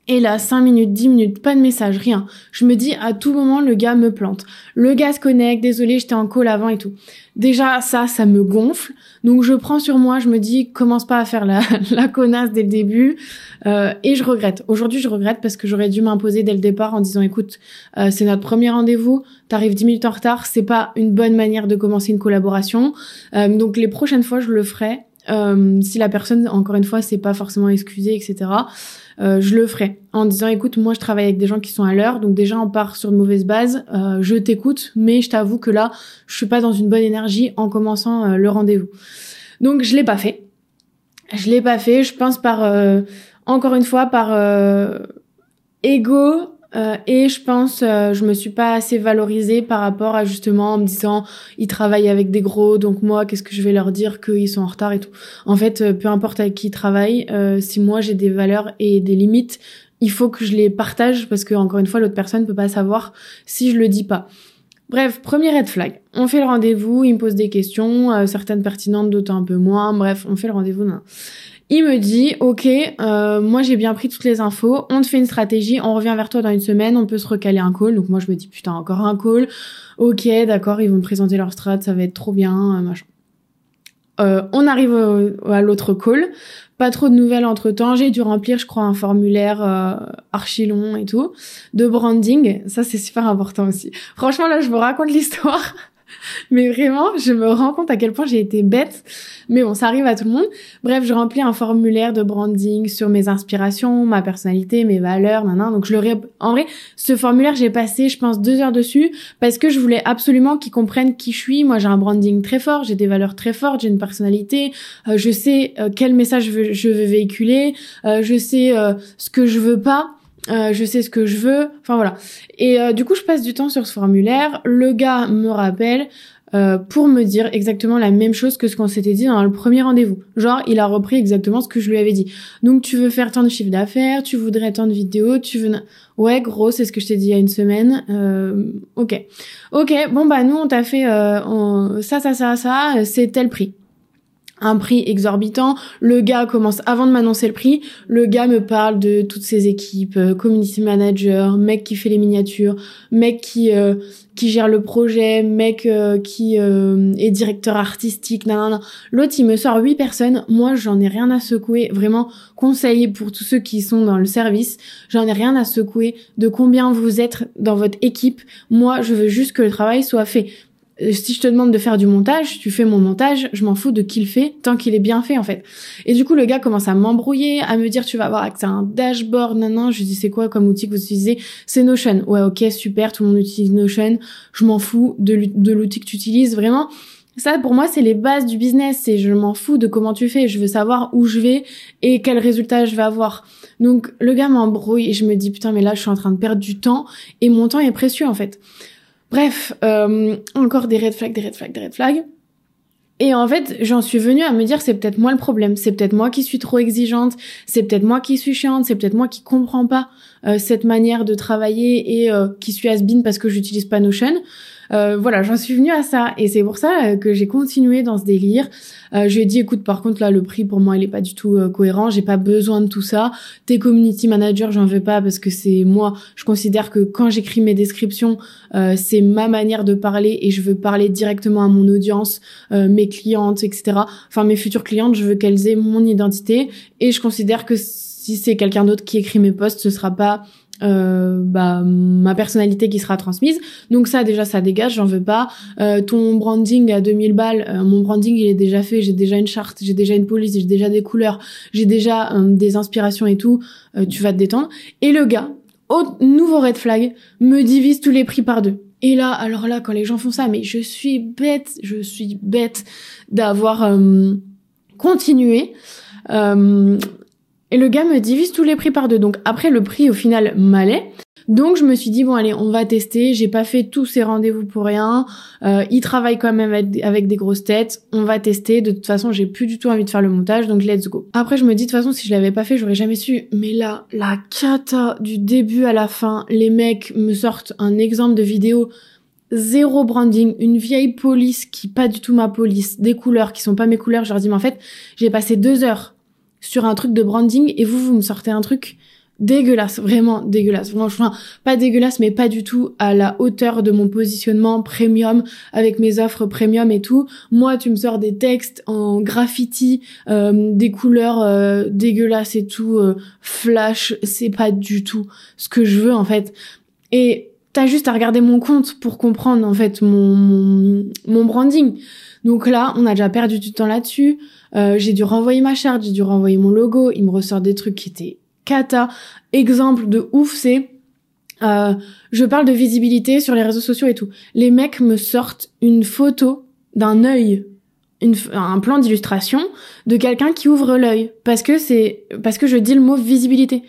Et là, 5 minutes, 10 minutes, pas de message, rien. Je me dis, à tout moment, le gars me plante. Le gars se connecte, désolé, j'étais en call avant et tout. Déjà, ça, ça me gonfle. Donc, je prends sur moi, je me dis, commence pas à faire la, la connasse dès le début. Euh, et je regrette. Aujourd'hui, je regrette parce que j'aurais dû m'imposer dès le départ en disant, écoute, euh, c'est notre premier rendez-vous, t'arrives 10 minutes en retard, c'est pas une bonne manière de commencer une collaboration. Euh, donc, les prochaines fois, je le ferai. Si la personne, encore une fois, c'est pas forcément excusée, etc. Euh, je le ferai en disant écoute moi je travaille avec des gens qui sont à l'heure donc déjà on part sur de mauvaises bases euh, je t'écoute mais je t'avoue que là je suis pas dans une bonne énergie en commençant euh, le rendez-vous donc je l'ai pas fait je l'ai pas fait je pense par encore une fois par ego euh, et je pense, euh, je me suis pas assez valorisée par rapport à justement en me disant, ils travaillent avec des gros, donc moi, qu'est-ce que je vais leur dire qu'ils sont en retard et tout. En fait, euh, peu importe avec qui ils travaillent, si moi j'ai des valeurs et des limites, il faut que je les partage parce que encore une fois, l'autre personne peut pas savoir si je le dis pas. Bref, premier red flag. On fait le rendez-vous, il me pose des questions, euh, certaines pertinentes, d'autres un peu moins. Bref, on fait le rendez-vous. Il me dit, ok, euh, moi j'ai bien pris toutes les infos, on te fait une stratégie, on revient vers toi dans une semaine, on peut se recaler un call. Donc moi je me dis, putain, encore un call. Ok, d'accord, ils vont me présenter leur strat, ça va être trop bien, euh, machin. Euh, on arrive à l'autre call. Pas trop de nouvelles entre temps. J'ai dû remplir, je crois, un formulaire archi long et tout de branding. Ça, c'est super important aussi. Franchement, là, je vous raconte l'histoire. Mais vraiment, je me rends compte à quel point j'ai été bête. Mais bon, ça arrive à tout le monde. Bref, je remplis un formulaire de branding sur mes inspirations, ma personnalité, mes valeurs, nan, Donc je le en vrai, ce formulaire, j'ai passé, je pense, deux heures dessus parce que je voulais absolument qu'ils comprennent qui je suis. Moi, j'ai un branding très fort, j'ai des valeurs très fortes, j'ai une personnalité. Euh, je sais euh, quel message je veux, je veux véhiculer. Euh, je sais ce que je veux pas. Euh, je sais ce que je veux, enfin voilà. Et euh, du coup, je passe du temps sur ce formulaire. Le gars me rappelle euh, pour me dire exactement la même chose que ce qu'on s'était dit dans le premier rendez-vous. Genre, il a repris exactement ce que je lui avais dit. Donc, tu veux faire tant de chiffre d'affaires, tu voudrais tant de vidéos, tu veux... Ouais, gros, c'est ce que je t'ai dit il y a une semaine. ok. Ok, bon bah nous, on t'a fait ça, ça, ça, ça, c'est tel prix un prix exorbitant. Le gars commence avant de m'annoncer le prix. Le gars me parle de toutes ses équipes, euh, community manager, mec qui fait les miniatures, mec qui euh, qui gère le projet, mec euh, qui est directeur artistique. L'autre il me sort huit personnes. Moi j'en ai rien à secouer. Vraiment conseil pour tous ceux qui sont dans le service. J'en ai rien à secouer de combien vous êtes dans votre équipe. Moi je veux juste que le travail soit fait. Euh, si je te demande de faire du montage, tu fais mon montage, je m'en fous de qui le fait, tant qu'il est bien fait en fait. Et du coup, le gars commence à m'embrouiller, à me dire tu vas avoir accès à un dashboard, nan, Je lui dis c'est quoi comme outil que vous utilisez? C'est Notion. Ouais, ok, super, tout le monde utilise Notion. Je m'en fous de l'outil que tu utilises, vraiment. Ça, pour moi, c'est les bases du business. C'est je m'en fous de comment tu fais. Je veux savoir où je vais et quel résultat je vais avoir. Donc, le gars m'embrouille et je me dis putain, mais là, je suis en train de perdre du temps et mon temps est précieux en fait. Bref, euh, encore des red flags, des red flags, des red flags. Et en fait, j'en suis venue à me dire c'est peut-être moi le problème, c'est peut-être moi qui suis trop exigeante, c'est peut-être moi qui suis chiante, c'est peut-être moi qui comprends pas euh, cette manière de travailler et euh, qui suis has parce que j'utilise pas Notion. Euh, voilà, j'en suis venue à ça et c'est pour ça euh, que j'ai continué dans ce délire. Euh, je lui ai dit écoute par contre là le prix pour moi il est pas du tout cohérent, j'ai pas besoin de tout ça. Tes community managers j'en veux pas parce que c'est moi, je considère que quand j'écris mes descriptions, c'est ma manière de parler et je veux parler directement à mon audience, mes clientes, etc. Enfin mes futures clientes, je veux qu'elles aient mon identité et je considère que si c'est quelqu'un d'autre qui écrit mes posts, ce sera pas euh, bah, ma personnalité qui sera transmise. Donc ça déjà ça dégage, j'en veux pas. Euh, ton branding à 2000 balles, euh, mon branding il est déjà fait, j'ai déjà une charte, j'ai déjà une police, j'ai déjà des couleurs, j'ai déjà des inspirations et tout, tu vas te détendre. Et le gars, au nouveau red flag, me divise tous les prix par deux. Et là, alors là, quand les gens font ça, mais je suis bête, je suis bête d'avoir continué. Euh, et le gars me divise tous les prix par deux. Donc après, le prix au final m'allait. Donc je me suis dit bon allez on va tester. J'ai pas fait tous ces rendez-vous pour rien. Euh, il travaille quand même avec, des grosses têtes. On va tester. De toute façon j'ai plus du tout envie de faire le montage donc let's go. Après je me dis de toute façon si je l'avais pas fait j'aurais jamais su. Mais là la cata du début à la fin. Les mecs me sortent un exemple de vidéo zéro branding, une vieille police qui pas du tout ma police, des couleurs qui sont pas mes couleurs. Je leur dis mais en fait j'ai passé deux heures sur un truc de branding et vous, vous me sortez un truc dégueulasse, vraiment dégueulasse. Franchement, pas dégueulasse, mais pas du tout à la hauteur de mon positionnement premium avec mes offres premium et tout. Moi, tu me sors des textes en graffiti, euh, des couleurs euh, dégueulasses et tout, euh, flash, c'est pas du tout ce que je veux en fait. Et t'as juste à regarder mon compte pour comprendre en fait mon, mon, mon branding. Donc là, on a déjà perdu du temps là-dessus. Euh, j'ai dû renvoyer ma charte, j'ai dû renvoyer mon logo. Il me ressort des trucs qui étaient cata. Exemple de ouf, c'est euh, je parle de visibilité sur les réseaux sociaux et tout. Les mecs me sortent une photo d'un œil, un plan d'illustration de quelqu'un qui ouvre l'œil parce que c'est parce que je dis le mot visibilité.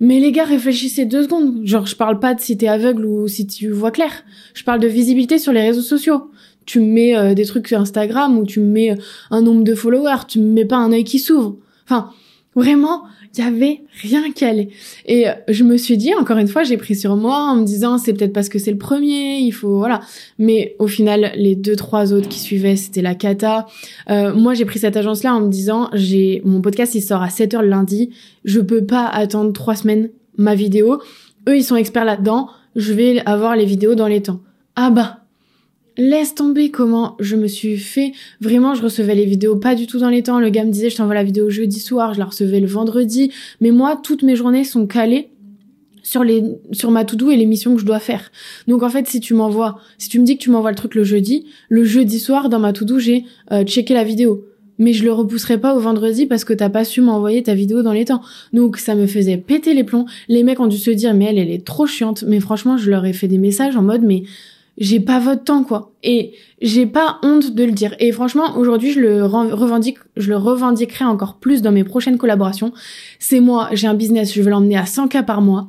Mais les gars, réfléchissez deux secondes. Genre, je parle pas de si t'es aveugle ou si tu vois clair. Je parle de visibilité sur les réseaux sociaux tu mets euh, des trucs sur Instagram ou tu mets euh, un nombre de followers, tu mets pas un œil qui s'ouvre. Enfin, Vraiment, il y avait rien qui allait. Et euh, je me suis dit, encore une fois, j'ai pris sur moi en me disant, c'est peut-être parce que c'est le premier, il faut, voilà. Mais au final, les deux, trois autres qui suivaient, c'était la cata. Euh, moi, j'ai pris cette agence-là en me disant, j'ai, mon podcast, il sort à 7 heures le lundi. Je peux pas attendre trois semaines ma vidéo. Eux, ils sont experts là-dedans. Je vais avoir les vidéos dans les temps. Ah bah, laisse tomber comment je me suis fait. Vraiment, je recevais les vidéos pas du tout dans les temps. Le gars me disait, je t'envoie la vidéo jeudi soir, je la recevais le vendredi. Mais moi, toutes mes journées sont calées sur les sur ma to-do et les missions que je dois faire. Donc en fait, si tu m'envoies, si tu me dis que tu m'envoies le truc le jeudi, le jeudi soir dans ma to-do, j'ai euh, checké la vidéo. Mais je le repousserai pas au vendredi parce que t'as pas su m'envoyer ta vidéo dans les temps. Donc ça me faisait péter les plombs. Les mecs ont dû se dire mais elle elle est trop chiante. Mais franchement, je leur ai fait des messages en mode mais j'ai pas votre temps quoi et j'ai pas honte de le dire et franchement aujourd'hui je le revendique je le revendiquerai encore plus dans mes prochaines collaborations c'est moi j'ai un business je veux l'emmener à 100 k par mois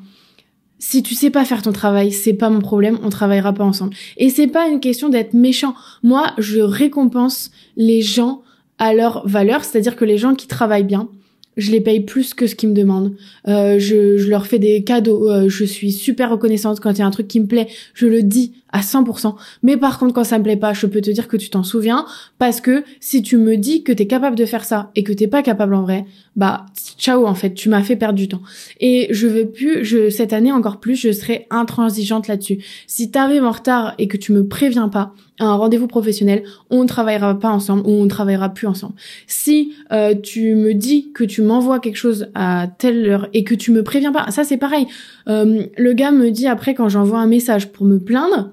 si tu sais pas faire ton travail, c'est pas mon problème, on travaillera pas ensemble. Et c'est pas une question d'être méchant. Moi, je récompense les gens à leur valeur, c'est-à-dire que les gens qui travaillent bien, je les paye plus que ce qu'ils me demandent. Euh, je, je, leur fais des cadeaux. Euh, je suis super reconnaissante quand il y a un truc qui me plaît. Je le dis à 100%. Mais par contre, quand ça me plaît pas, je peux te dire que tu t'en souviens parce que si tu me dis que t'es capable de faire ça et que t'es pas capable en vrai, bah ciao en fait, tu m'as fait perdre du temps. Et je veux plus, je cette année encore plus, je serai intransigeante là-dessus. Si t'arrives en retard et que tu me préviens pas, un rendez-vous professionnel, on ne travaillera pas ensemble ou on ne travaillera plus ensemble. Si euh, tu me dis que tu m'envoies quelque chose à telle heure et que tu me préviens pas, ça c'est pareil. Euh, le gars me dit après quand j'envoie un message pour me plaindre,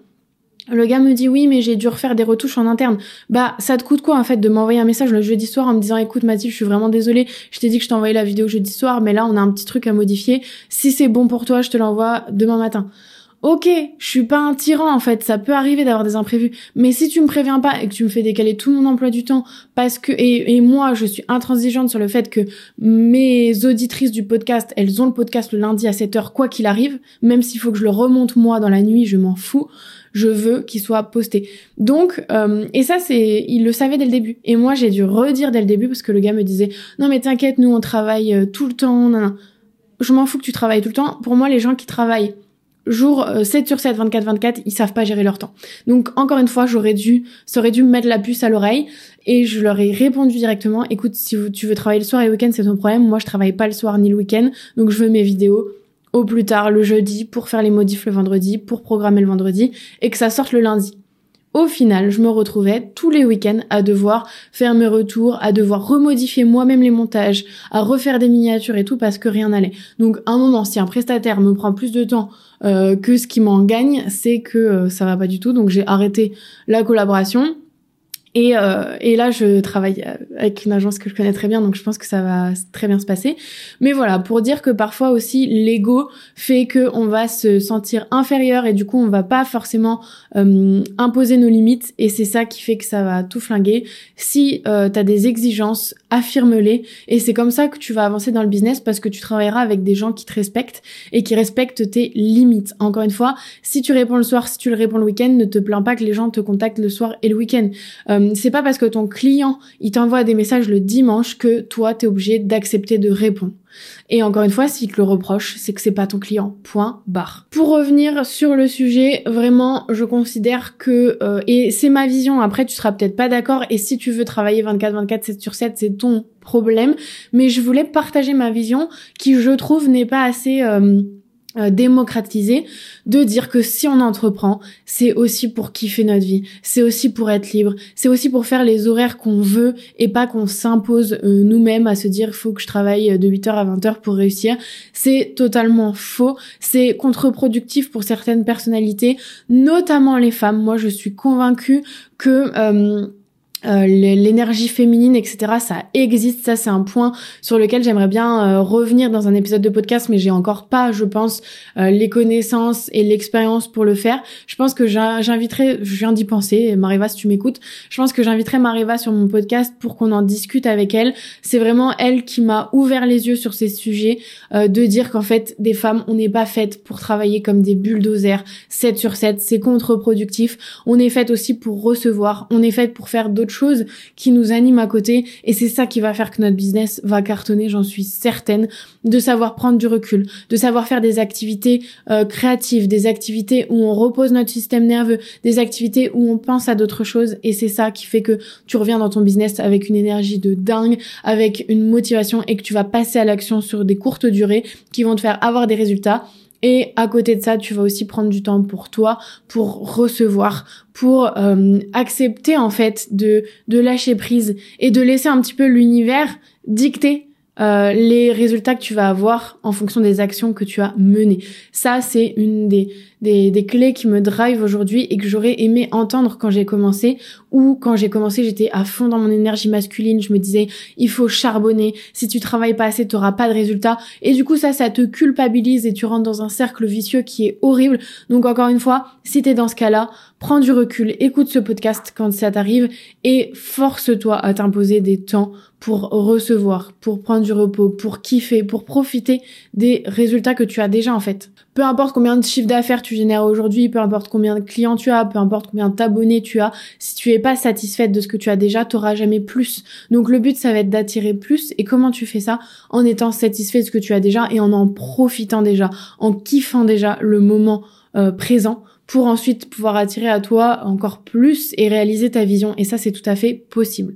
le gars me dit oui mais j'ai dû refaire des retouches en interne. Bah ça te coûte quoi en fait de m'envoyer un message le jeudi soir en me disant écoute Mathilde je suis vraiment désolée, je t'ai dit que je t'envoyais la vidéo jeudi soir mais là on a un petit truc à modifier. Si c'est bon pour toi je te l'envoie demain matin. Ok, je suis pas un tyran en fait, ça peut arriver d'avoir des imprévus, mais si tu me préviens pas et que tu me fais décaler tout mon emploi du temps parce que et, moi je suis intransigeante sur le fait que mes auditrices du podcast, elles ont le podcast le lundi à 7h quoi qu'il arrive, même s'il faut que je le remonte moi dans la nuit, je m'en fous je veux qu'il soit posté. Donc, euh, et ça, c'est, il le savait dès le début. Et moi, j'ai dû redire dès le début parce que le gars me disait, non mais t'inquiète, nous on travaille euh, tout le temps. Non, Je m'en fous que tu travailles tout le temps. Pour moi, les gens qui travaillent jour 7 euh, sur 7, 24 24, ils savent pas gérer leur temps. Donc encore une fois, j'aurais dû, ça aurait dû me mettre la puce à l'oreille et je leur ai répondu directement. Écoute, si tu veux travailler le soir et le week-end, c'est ton problème. Moi, je travaille pas le soir ni le week-end, donc je veux mes vidéos au plus tard le jeudi pour faire les modifs le vendredi, pour programmer le vendredi et que ça sorte le lundi. Au final, je me retrouvais tous les week-ends à devoir faire mes retours, à devoir remodifier moi-même les montages, à refaire des miniatures et tout parce que rien n'allait. Donc, à un moment, si un prestataire me prend plus de temps euh, que ce qui m'en gagne, c'est que euh, ça va pas du tout. Donc, j'ai arrêté la collaboration. Et, euh, et là, je travaille avec une agence que je connais très bien, donc je pense que ça va très bien se passer. Mais voilà, pour dire que parfois aussi l'ego fait que on va se sentir inférieur et du coup on va pas forcément euh, imposer nos limites et c'est ça qui fait que ça va tout flinguer. Si euh, tu as des exigences, affirme-les et c'est comme ça que tu vas avancer dans le business parce que tu travailleras avec des gens qui te respectent et qui respectent tes limites. Encore une fois, si tu réponds le soir, si tu le réponds le week-end, ne te plains pas que les gens te contactent le soir et le week-end. Euh, euh, c'est pas parce que ton client il t'envoie des messages le dimanche que toi t'es obligé d'accepter de répondre. Et encore une fois, s'il te le reproche, c'est que c'est pas ton client. Point barre. Pour revenir sur le sujet, vraiment, je considère que euh, et c'est ma vision. Après, tu seras peut-être pas d'accord. Et si tu veux travailler 24/24, 7 sur 7, c'est ton problème. Mais je voulais partager ma vision, qui je trouve n'est pas assez euh, euh, démocratiser, de dire que si on entreprend, c'est aussi pour kiffer notre vie, c'est aussi pour être libre, c'est aussi pour faire les horaires qu'on veut et pas qu'on s'impose euh, nous-mêmes à se dire faut que je travaille de 8h à 20h pour réussir. C'est totalement faux, c'est contre-productif pour certaines personnalités, notamment les femmes. Moi, je suis convaincue que euh, euh, l'énergie féminine, etc. Ça existe, ça c'est un point sur lequel j'aimerais bien euh, revenir dans un épisode de podcast, mais j'ai encore pas, je pense, euh, les connaissances et l'expérience pour le faire. Je pense que j'inviterai, je viens d'y penser, Mariva si tu m'écoutes, je pense que j'inviterai Mariva sur mon podcast pour qu'on en discute avec elle. C'est vraiment elle qui m'a ouvert les yeux sur ces sujets, de dire qu'en fait des femmes, on n'est pas faites pour travailler comme des bulldozers 7 sur 7, c'est contre-productif. On est faites aussi pour recevoir, on est faites pour faire d'autres de choses qui nous animent à côté. Et c'est ça qui va faire que notre business va cartonner, j'en suis certaine, de savoir prendre du recul, de savoir faire des activités euh, créatives, des activités où on repose notre système nerveux, des activités où on pense à d'autres choses. Et c'est ça qui fait que tu reviens dans ton business avec une énergie de dingue, avec une motivation et que tu vas passer à l'action sur des courtes durées qui vont te faire avoir des résultats et à côté de ça, tu vas aussi prendre du temps pour toi, pour recevoir, pour euh, accepter en fait de, de lâcher prise et de laisser un petit peu l'univers dicter euh, les résultats que tu vas avoir en fonction des actions que tu as menées. Ça, c'est une des, des, des, clés qui me drive aujourd'hui et que j'aurais aimé entendre quand j'ai commencé ou quand j'ai commencé, j'étais à fond dans mon énergie masculine. Je me disais, il faut charbonner. Si tu travailles pas assez, tu n'auras pas de résultats. Et du coup, ça, ça te culpabilise et tu rentres dans un cercle vicieux qui est horrible. Donc, encore une fois, si t'es dans ce cas-là, prends du recul, écoute ce podcast quand ça t'arrive et force-toi à t'imposer des temps pour recevoir, pour prendre du repos, pour kiffer, pour profiter des résultats que tu as déjà en fait. Peu importe combien de chiffre d'affaires tu génères aujourd'hui, peu importe combien de clients tu as, peu importe combien d'abonnés tu as, si tu es pas satisfaite de ce que tu as déjà, t'auras jamais plus. Donc le but ça va être d'attirer plus et comment tu fais ça? En étant satisfait de ce que tu as déjà et en en profitant déjà, en kiffant déjà le moment euh, présent pour ensuite pouvoir attirer à toi encore plus et réaliser ta vision et ça c'est tout à fait possible.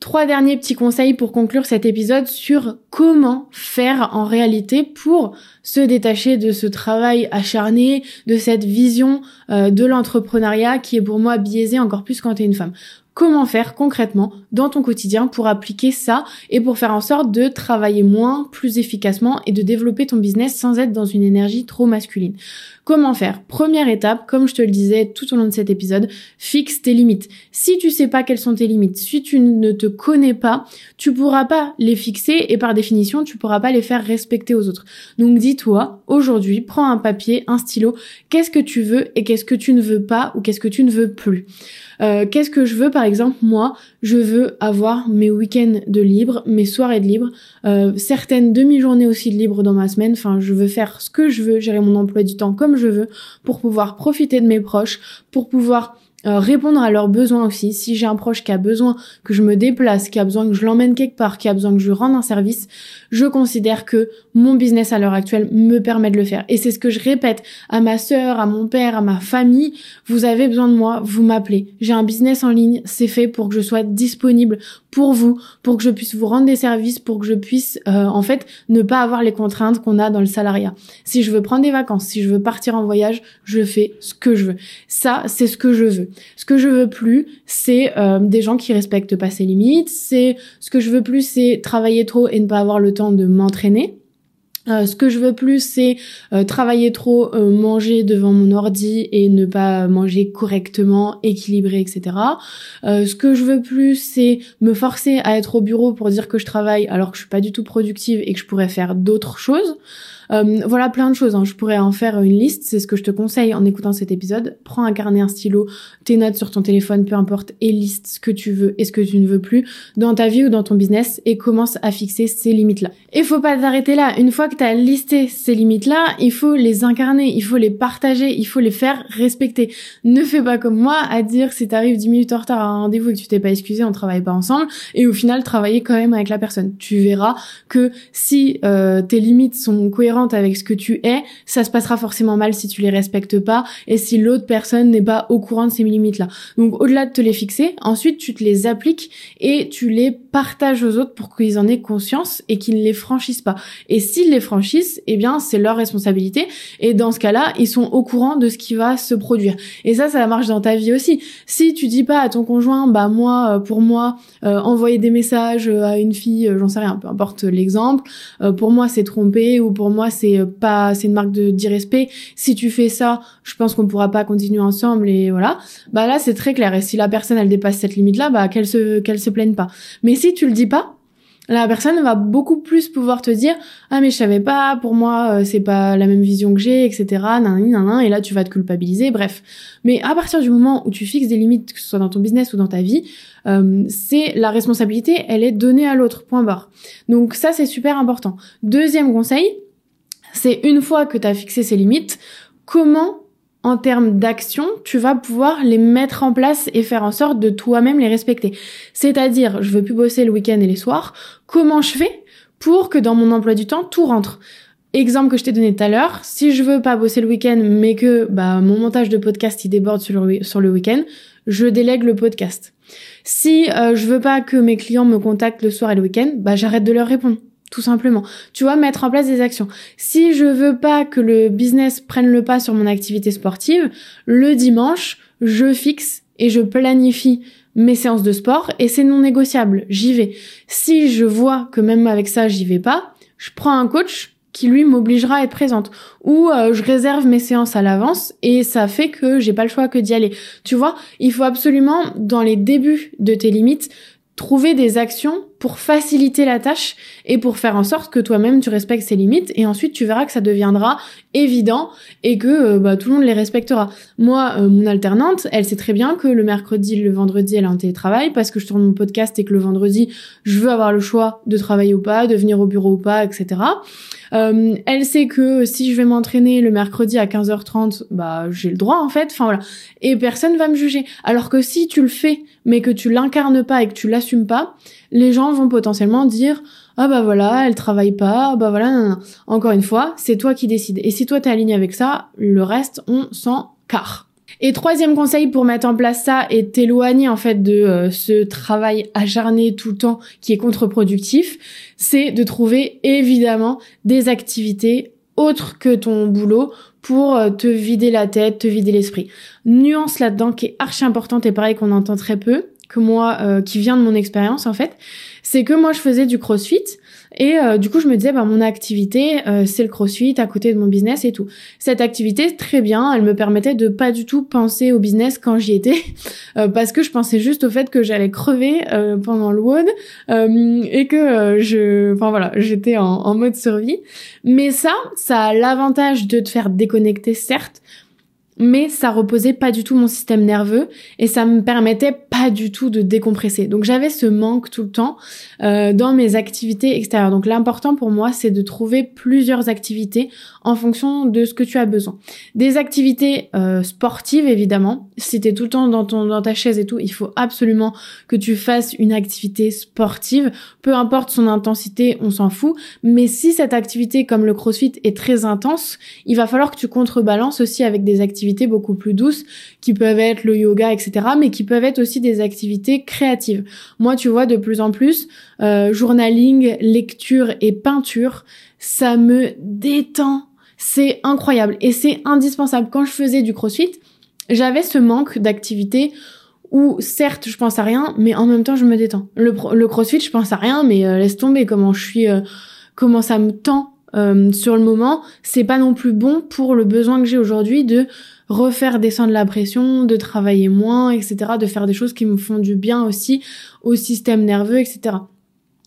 Trois derniers petits conseils pour conclure cet épisode sur comment faire en réalité pour se détacher de ce travail acharné, de cette vision euh, de l'entrepreneuriat qui est pour moi biaisée encore plus quand tu es une femme comment faire concrètement dans ton quotidien pour appliquer ça et pour faire en sorte de travailler moins, plus efficacement et de développer ton business sans être dans une énergie trop masculine. Comment faire? Première étape, comme je te le disais tout au long de cet épisode, fixe tes limites. Si tu sais pas quelles sont tes limites, si tu ne te connais pas, tu pourras pas les fixer et par définition, tu pourras pas les faire respecter aux autres. Donc dis-toi, aujourd'hui, prends un papier, un stylo, qu'est-ce que tu veux et qu'est-ce que tu ne veux pas ou qu'est-ce que tu ne veux plus? Euh, qu'est-ce que je veux par exemple moi je veux avoir mes week-ends de libre mes soirées de libre euh, certaines demi-journées aussi de libre dans ma semaine. Enfin je veux faire ce que je veux gérer mon emploi du temps comme je veux pour pouvoir profiter de mes proches pour pouvoir euh, répondre à leurs besoins aussi. Si j'ai un proche qui a besoin que je me déplace, qui a besoin que je l'emmène quelque part, qui a besoin que je lui rende un service, je considère que mon business à l'heure actuelle me permet de le faire. Et c'est ce que je répète à ma sœur, à mon père, à ma famille. Vous avez besoin de moi, vous m'appelez. J'ai un business en ligne, c'est fait pour que je sois disponible pour vous, pour que je puisse vous rendre des services, pour que je puisse euh, en fait ne pas avoir les contraintes qu'on a dans le salariat. Si je veux prendre des vacances, si je veux partir en voyage, je fais ce que je veux. Ça, c'est ce que je veux. Ce que je veux plus, c'est euh, des gens qui respectent pas ses limites. C'est ce que je veux plus, c'est travailler trop et ne pas avoir le temps de m'entraîner. Euh, ce que je veux plus, c'est euh, travailler trop, manger devant mon ordi et ne pas manger correctement, équilibré, etc. ce que je veux plus, c'est me forcer à être au bureau pour dire que je travaille alors que je suis pas du tout productive et que je pourrais faire d'autres choses. Euh, voilà plein de choses. Hein. Je pourrais en faire une liste. C'est ce que je te conseille en écoutant cet épisode. Prends un carnet, un stylo, tes notes sur ton téléphone, peu importe, et liste ce que tu veux et ce que tu ne veux plus dans ta vie ou dans ton business et commence à fixer ces limites-là. Et faut pas t'arrêter là. Une fois que tu as listé ces limites-là, il faut les incarner, il faut les partager, il faut les faire respecter. Ne fais pas comme moi à dire si t'arrives 10 minutes en retard à un rendez-vous et que tu t'es pas excusé, on travaille pas ensemble et au final travailler quand même avec la personne. Tu verras que si euh, tes limites sont cohérentes avec ce que tu es, ça se passera forcément mal si tu les respectes pas et si l'autre personne n'est pas au courant de ces limites-là. Donc au-delà de te les fixer, ensuite tu te les appliques et tu les partages aux autres pour qu'ils en aient conscience et qu'ils ne les franchissent pas. Et s'ils les franchissent, eh bien c'est leur responsabilité et dans ce cas-là, ils sont au courant de ce qui va se produire. Et ça, ça marche dans ta vie aussi. Si tu dis pas à ton conjoint, bah moi, euh, pour moi, euh, envoyer des messages à une fille, euh, j'en sais rien, peu importe l'exemple, pour moi c'est tromper ou pour moi c'est euh, pas c'est une marque de d'irrespect. Si tu fais ça je pense qu'on pourra pas continuer ensemble et voilà. Bah là c'est très clair. Et si la personne elle dépasse cette limite là bah qu'elle se qu'elle se plaigne pas. Mais si tu le dis pas la personne va beaucoup plus pouvoir te dire ah mais je savais pas. Pour moi euh, c'est pas la même vision que j'ai etc nan, nan, et là tu vas te culpabiliser. Bref. Mais à partir du moment où tu fixes des limites que ce soit dans ton business ou dans ta vie euh, c'est la responsabilité elle est donnée à l'autre. Point barre. Donc ça c'est super important. Deuxième conseil c'est une fois que tu as fixé ces limites, comment en termes d'action, tu vas pouvoir les mettre en place et faire en sorte de toi-même les respecter? C'est-à-dire, je veux plus bosser le week-end et les soirs. Comment je fais pour que dans mon emploi du temps, tout rentre? Exemple que je t'ai donné tout à l'heure, si je veux pas bosser le week-end, mais que bah, mon montage de podcast il déborde sur le, sur le week-end, je délègue le podcast. Si euh, je veux pas que mes clients me contactent le soir et le week-end, bah j'arrête de leur répondre tout simplement. Tu vois, mettre en place des actions. Si je veux pas que le business prenne le pas sur mon activité sportive, le dimanche, je fixe et je planifie mes séances de sport et c'est non négociable. J'y vais. Si je vois que même avec ça, j'y vais pas, je prends un coach qui lui m'obligera à être présente ou euh, je réserve mes séances à l'avance et ça fait que j'ai pas le choix que d'y aller. Tu vois, il faut absolument dans les débuts de tes limites trouver des actions pour faciliter la tâche et pour faire en sorte que toi-même tu respectes ses limites et ensuite tu verras que ça deviendra évident et que euh, bah, tout le monde les respectera. Moi, euh, mon alternante, elle sait très bien que le mercredi, le vendredi, elle est en télétravail parce que je tourne mon podcast et que le vendredi, je veux avoir le choix de travailler ou pas, de venir au bureau ou pas, etc. Euh, elle sait que si je vais m'entraîner le mercredi à 15h30, bah j'ai le droit en fait. Enfin voilà. Et personne va me juger. Alors que si tu le fais, mais que tu l'incarnes pas et que tu l'assumes pas, les gens vont potentiellement dire ah bah voilà, elle travaille pas, bah voilà. Encore une fois, c'est toi qui décides. Et si toi t'es aligné avec ça, le reste on s'en carre. Et troisième conseil pour mettre en place ça et t'éloigner en fait de euh, ce travail acharné tout le temps qui est contre-productif, c'est de trouver évidemment des activités autres que ton boulot pour euh, te vider la tête, te vider l'esprit. Nuance là-dedans qui est archi importante et pareil qu'on entend très peu, que moi, euh, qui vient de mon expérience en fait, c'est que moi je faisais du crossfit et euh, du coup je me disais bah mon activité euh, c'est le crossfit à côté de mon business et tout. Cette activité très bien, elle me permettait de pas du tout penser au business quand j'y étais parce que je pensais juste au fait que j'allais crever pendant le WOD et que je enfin voilà, j'étais en, en mode survie. Mais ça, ça a l'avantage de te faire déconnecter certes, mais ça reposait pas du tout mon système nerveux et ça me permettait pas du tout de décompresser. Donc j'avais ce manque tout le temps euh, dans mes activités extérieures. Donc l'important pour moi, c'est de trouver plusieurs activités en fonction de ce que tu as besoin. Des activités euh, sportives évidemment. Si t'es tout le temps dans ton dans ta chaise et tout, il faut absolument que tu fasses une activité sportive. Peu importe son intensité, on s'en fout. Mais si cette activité comme le CrossFit est très intense, il va falloir que tu contrebalances aussi avec des activités beaucoup plus douces qui peuvent être le yoga, etc. Mais qui peuvent être aussi des activités créatives. Moi, tu vois, de plus en plus, euh, journaling, lecture et peinture, ça me détend. C'est incroyable et c'est indispensable. Quand je faisais du crossfit, j'avais ce manque d'activité où certes je pense à rien, mais en même temps je me détends. Le, crossfit, je pense à rien, mais euh, laisse tomber comment je suis, euh, comment ça me tend sur le moment. C'est pas non plus bon pour le besoin que j'ai aujourd'hui de refaire descendre la pression, de travailler moins, etc., de faire des choses qui me font du bien aussi au système nerveux, etc.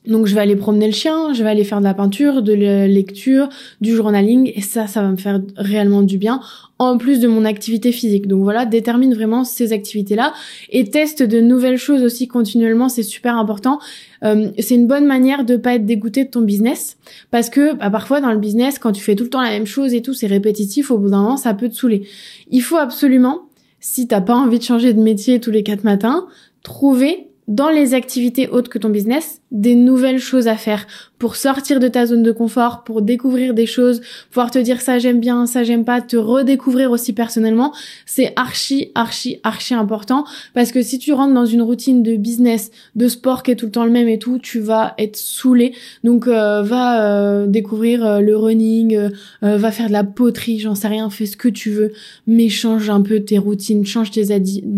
Donc je vais aller promener le chien, je vais aller faire de la peinture, de la lecture, du journaling et ça, ça va me faire réellement du bien en plus de mon activité physique. Donc voilà, détermine vraiment ces activités-là et teste de nouvelles choses aussi continuellement, c'est super important. Euh, c'est une bonne manière de pas être dégoûté de ton business parce que bah, parfois dans le business, quand tu fais tout le temps la même chose et tout, c'est répétitif, au bout d'un moment, ça peut te saouler. Il faut absolument, si t'as pas envie de changer de métier tous les quatre matins, trouver dans les activités autres que ton business, des nouvelles choses à faire pour sortir de ta zone de confort, pour découvrir des choses, pouvoir te dire ça j'aime bien, ça j'aime pas, te redécouvrir aussi personnellement, c'est archi, archi, archi important parce que si tu rentres dans une routine de business, de sport qui est tout le temps le même et tout, tu vas être saoulé. Donc euh, va euh, découvrir euh, le running, va faire de la poterie, j'en sais rien, fais ce que tu veux, mais change un peu tes routines, change tes,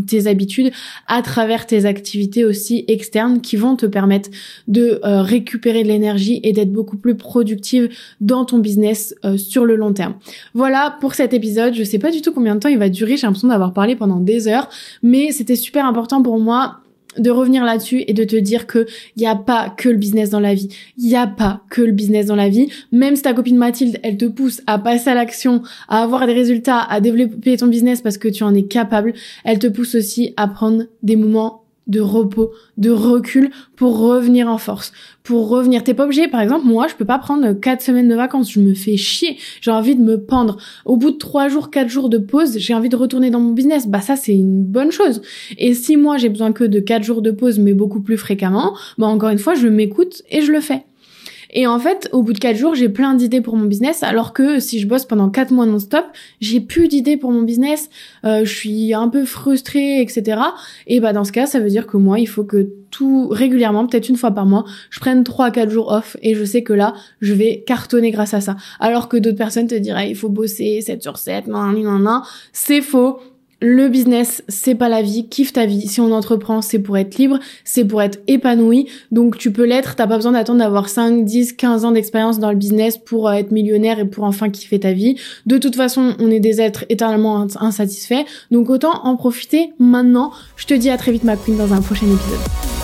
tes habitudes à travers tes activités aussi externes qui vont te permettre de euh, récupérer de l'énergie et d'être beaucoup plus productive dans ton business euh, sur le long terme. Voilà pour cet épisode. Je sais pas du tout combien de temps il va durer. J'ai l'impression d'avoir parlé pendant des heures, mais c'était super important pour moi de revenir là-dessus et de te dire que il y a pas que le business dans la vie. Il y a pas que le business dans la vie. Même si ta copine Mathilde, elle te pousse à passer à l'action, à avoir des résultats, à développer ton business parce que tu en es capable, elle te pousse aussi à prendre des moments de repos, de recul pour revenir en force, pour revenir. T'es pas obligé, par exemple, moi, je peux pas prendre quatre semaines de vacances, je me fais chier, j'ai envie de me pendre. Au bout de trois jours, quatre jours de pause, j'ai envie de retourner dans mon business. Bah ça, c'est une bonne chose. Et si moi, j'ai besoin que de quatre jours de pause, mais beaucoup plus fréquemment, bah encore une fois, je m'écoute et je le fais. Et en fait, au bout de quatre jours, j'ai plein d'idées pour mon business, alors que si je bosse pendant quatre mois non-stop, j'ai plus d'idées pour mon business, euh, je suis un peu frustrée, etc. Et bah dans ce cas, ça veut dire que moi, il faut que tout régulièrement, peut-être une fois par mois, je prenne trois quatre jours off et je sais que là, je vais cartonner grâce à ça. Alors que d'autres personnes te diraient, il faut bosser 7 sur 7, nan, nan, nan. C'est faux le business, c'est pas la vie, kiffe ta vie. Si on entreprend, c'est pour être libre, c'est pour être épanoui. Donc tu peux l'être, t'as pas besoin d'attendre d'avoir 5, 10, 15 ans d'expérience dans le business pour euh, être millionnaire et pour enfin kiffer ta vie. De toute façon, on est des êtres éternellement insatisfaits. Donc autant en profiter maintenant. Je te dis à très vite ma queen dans un prochain épisode.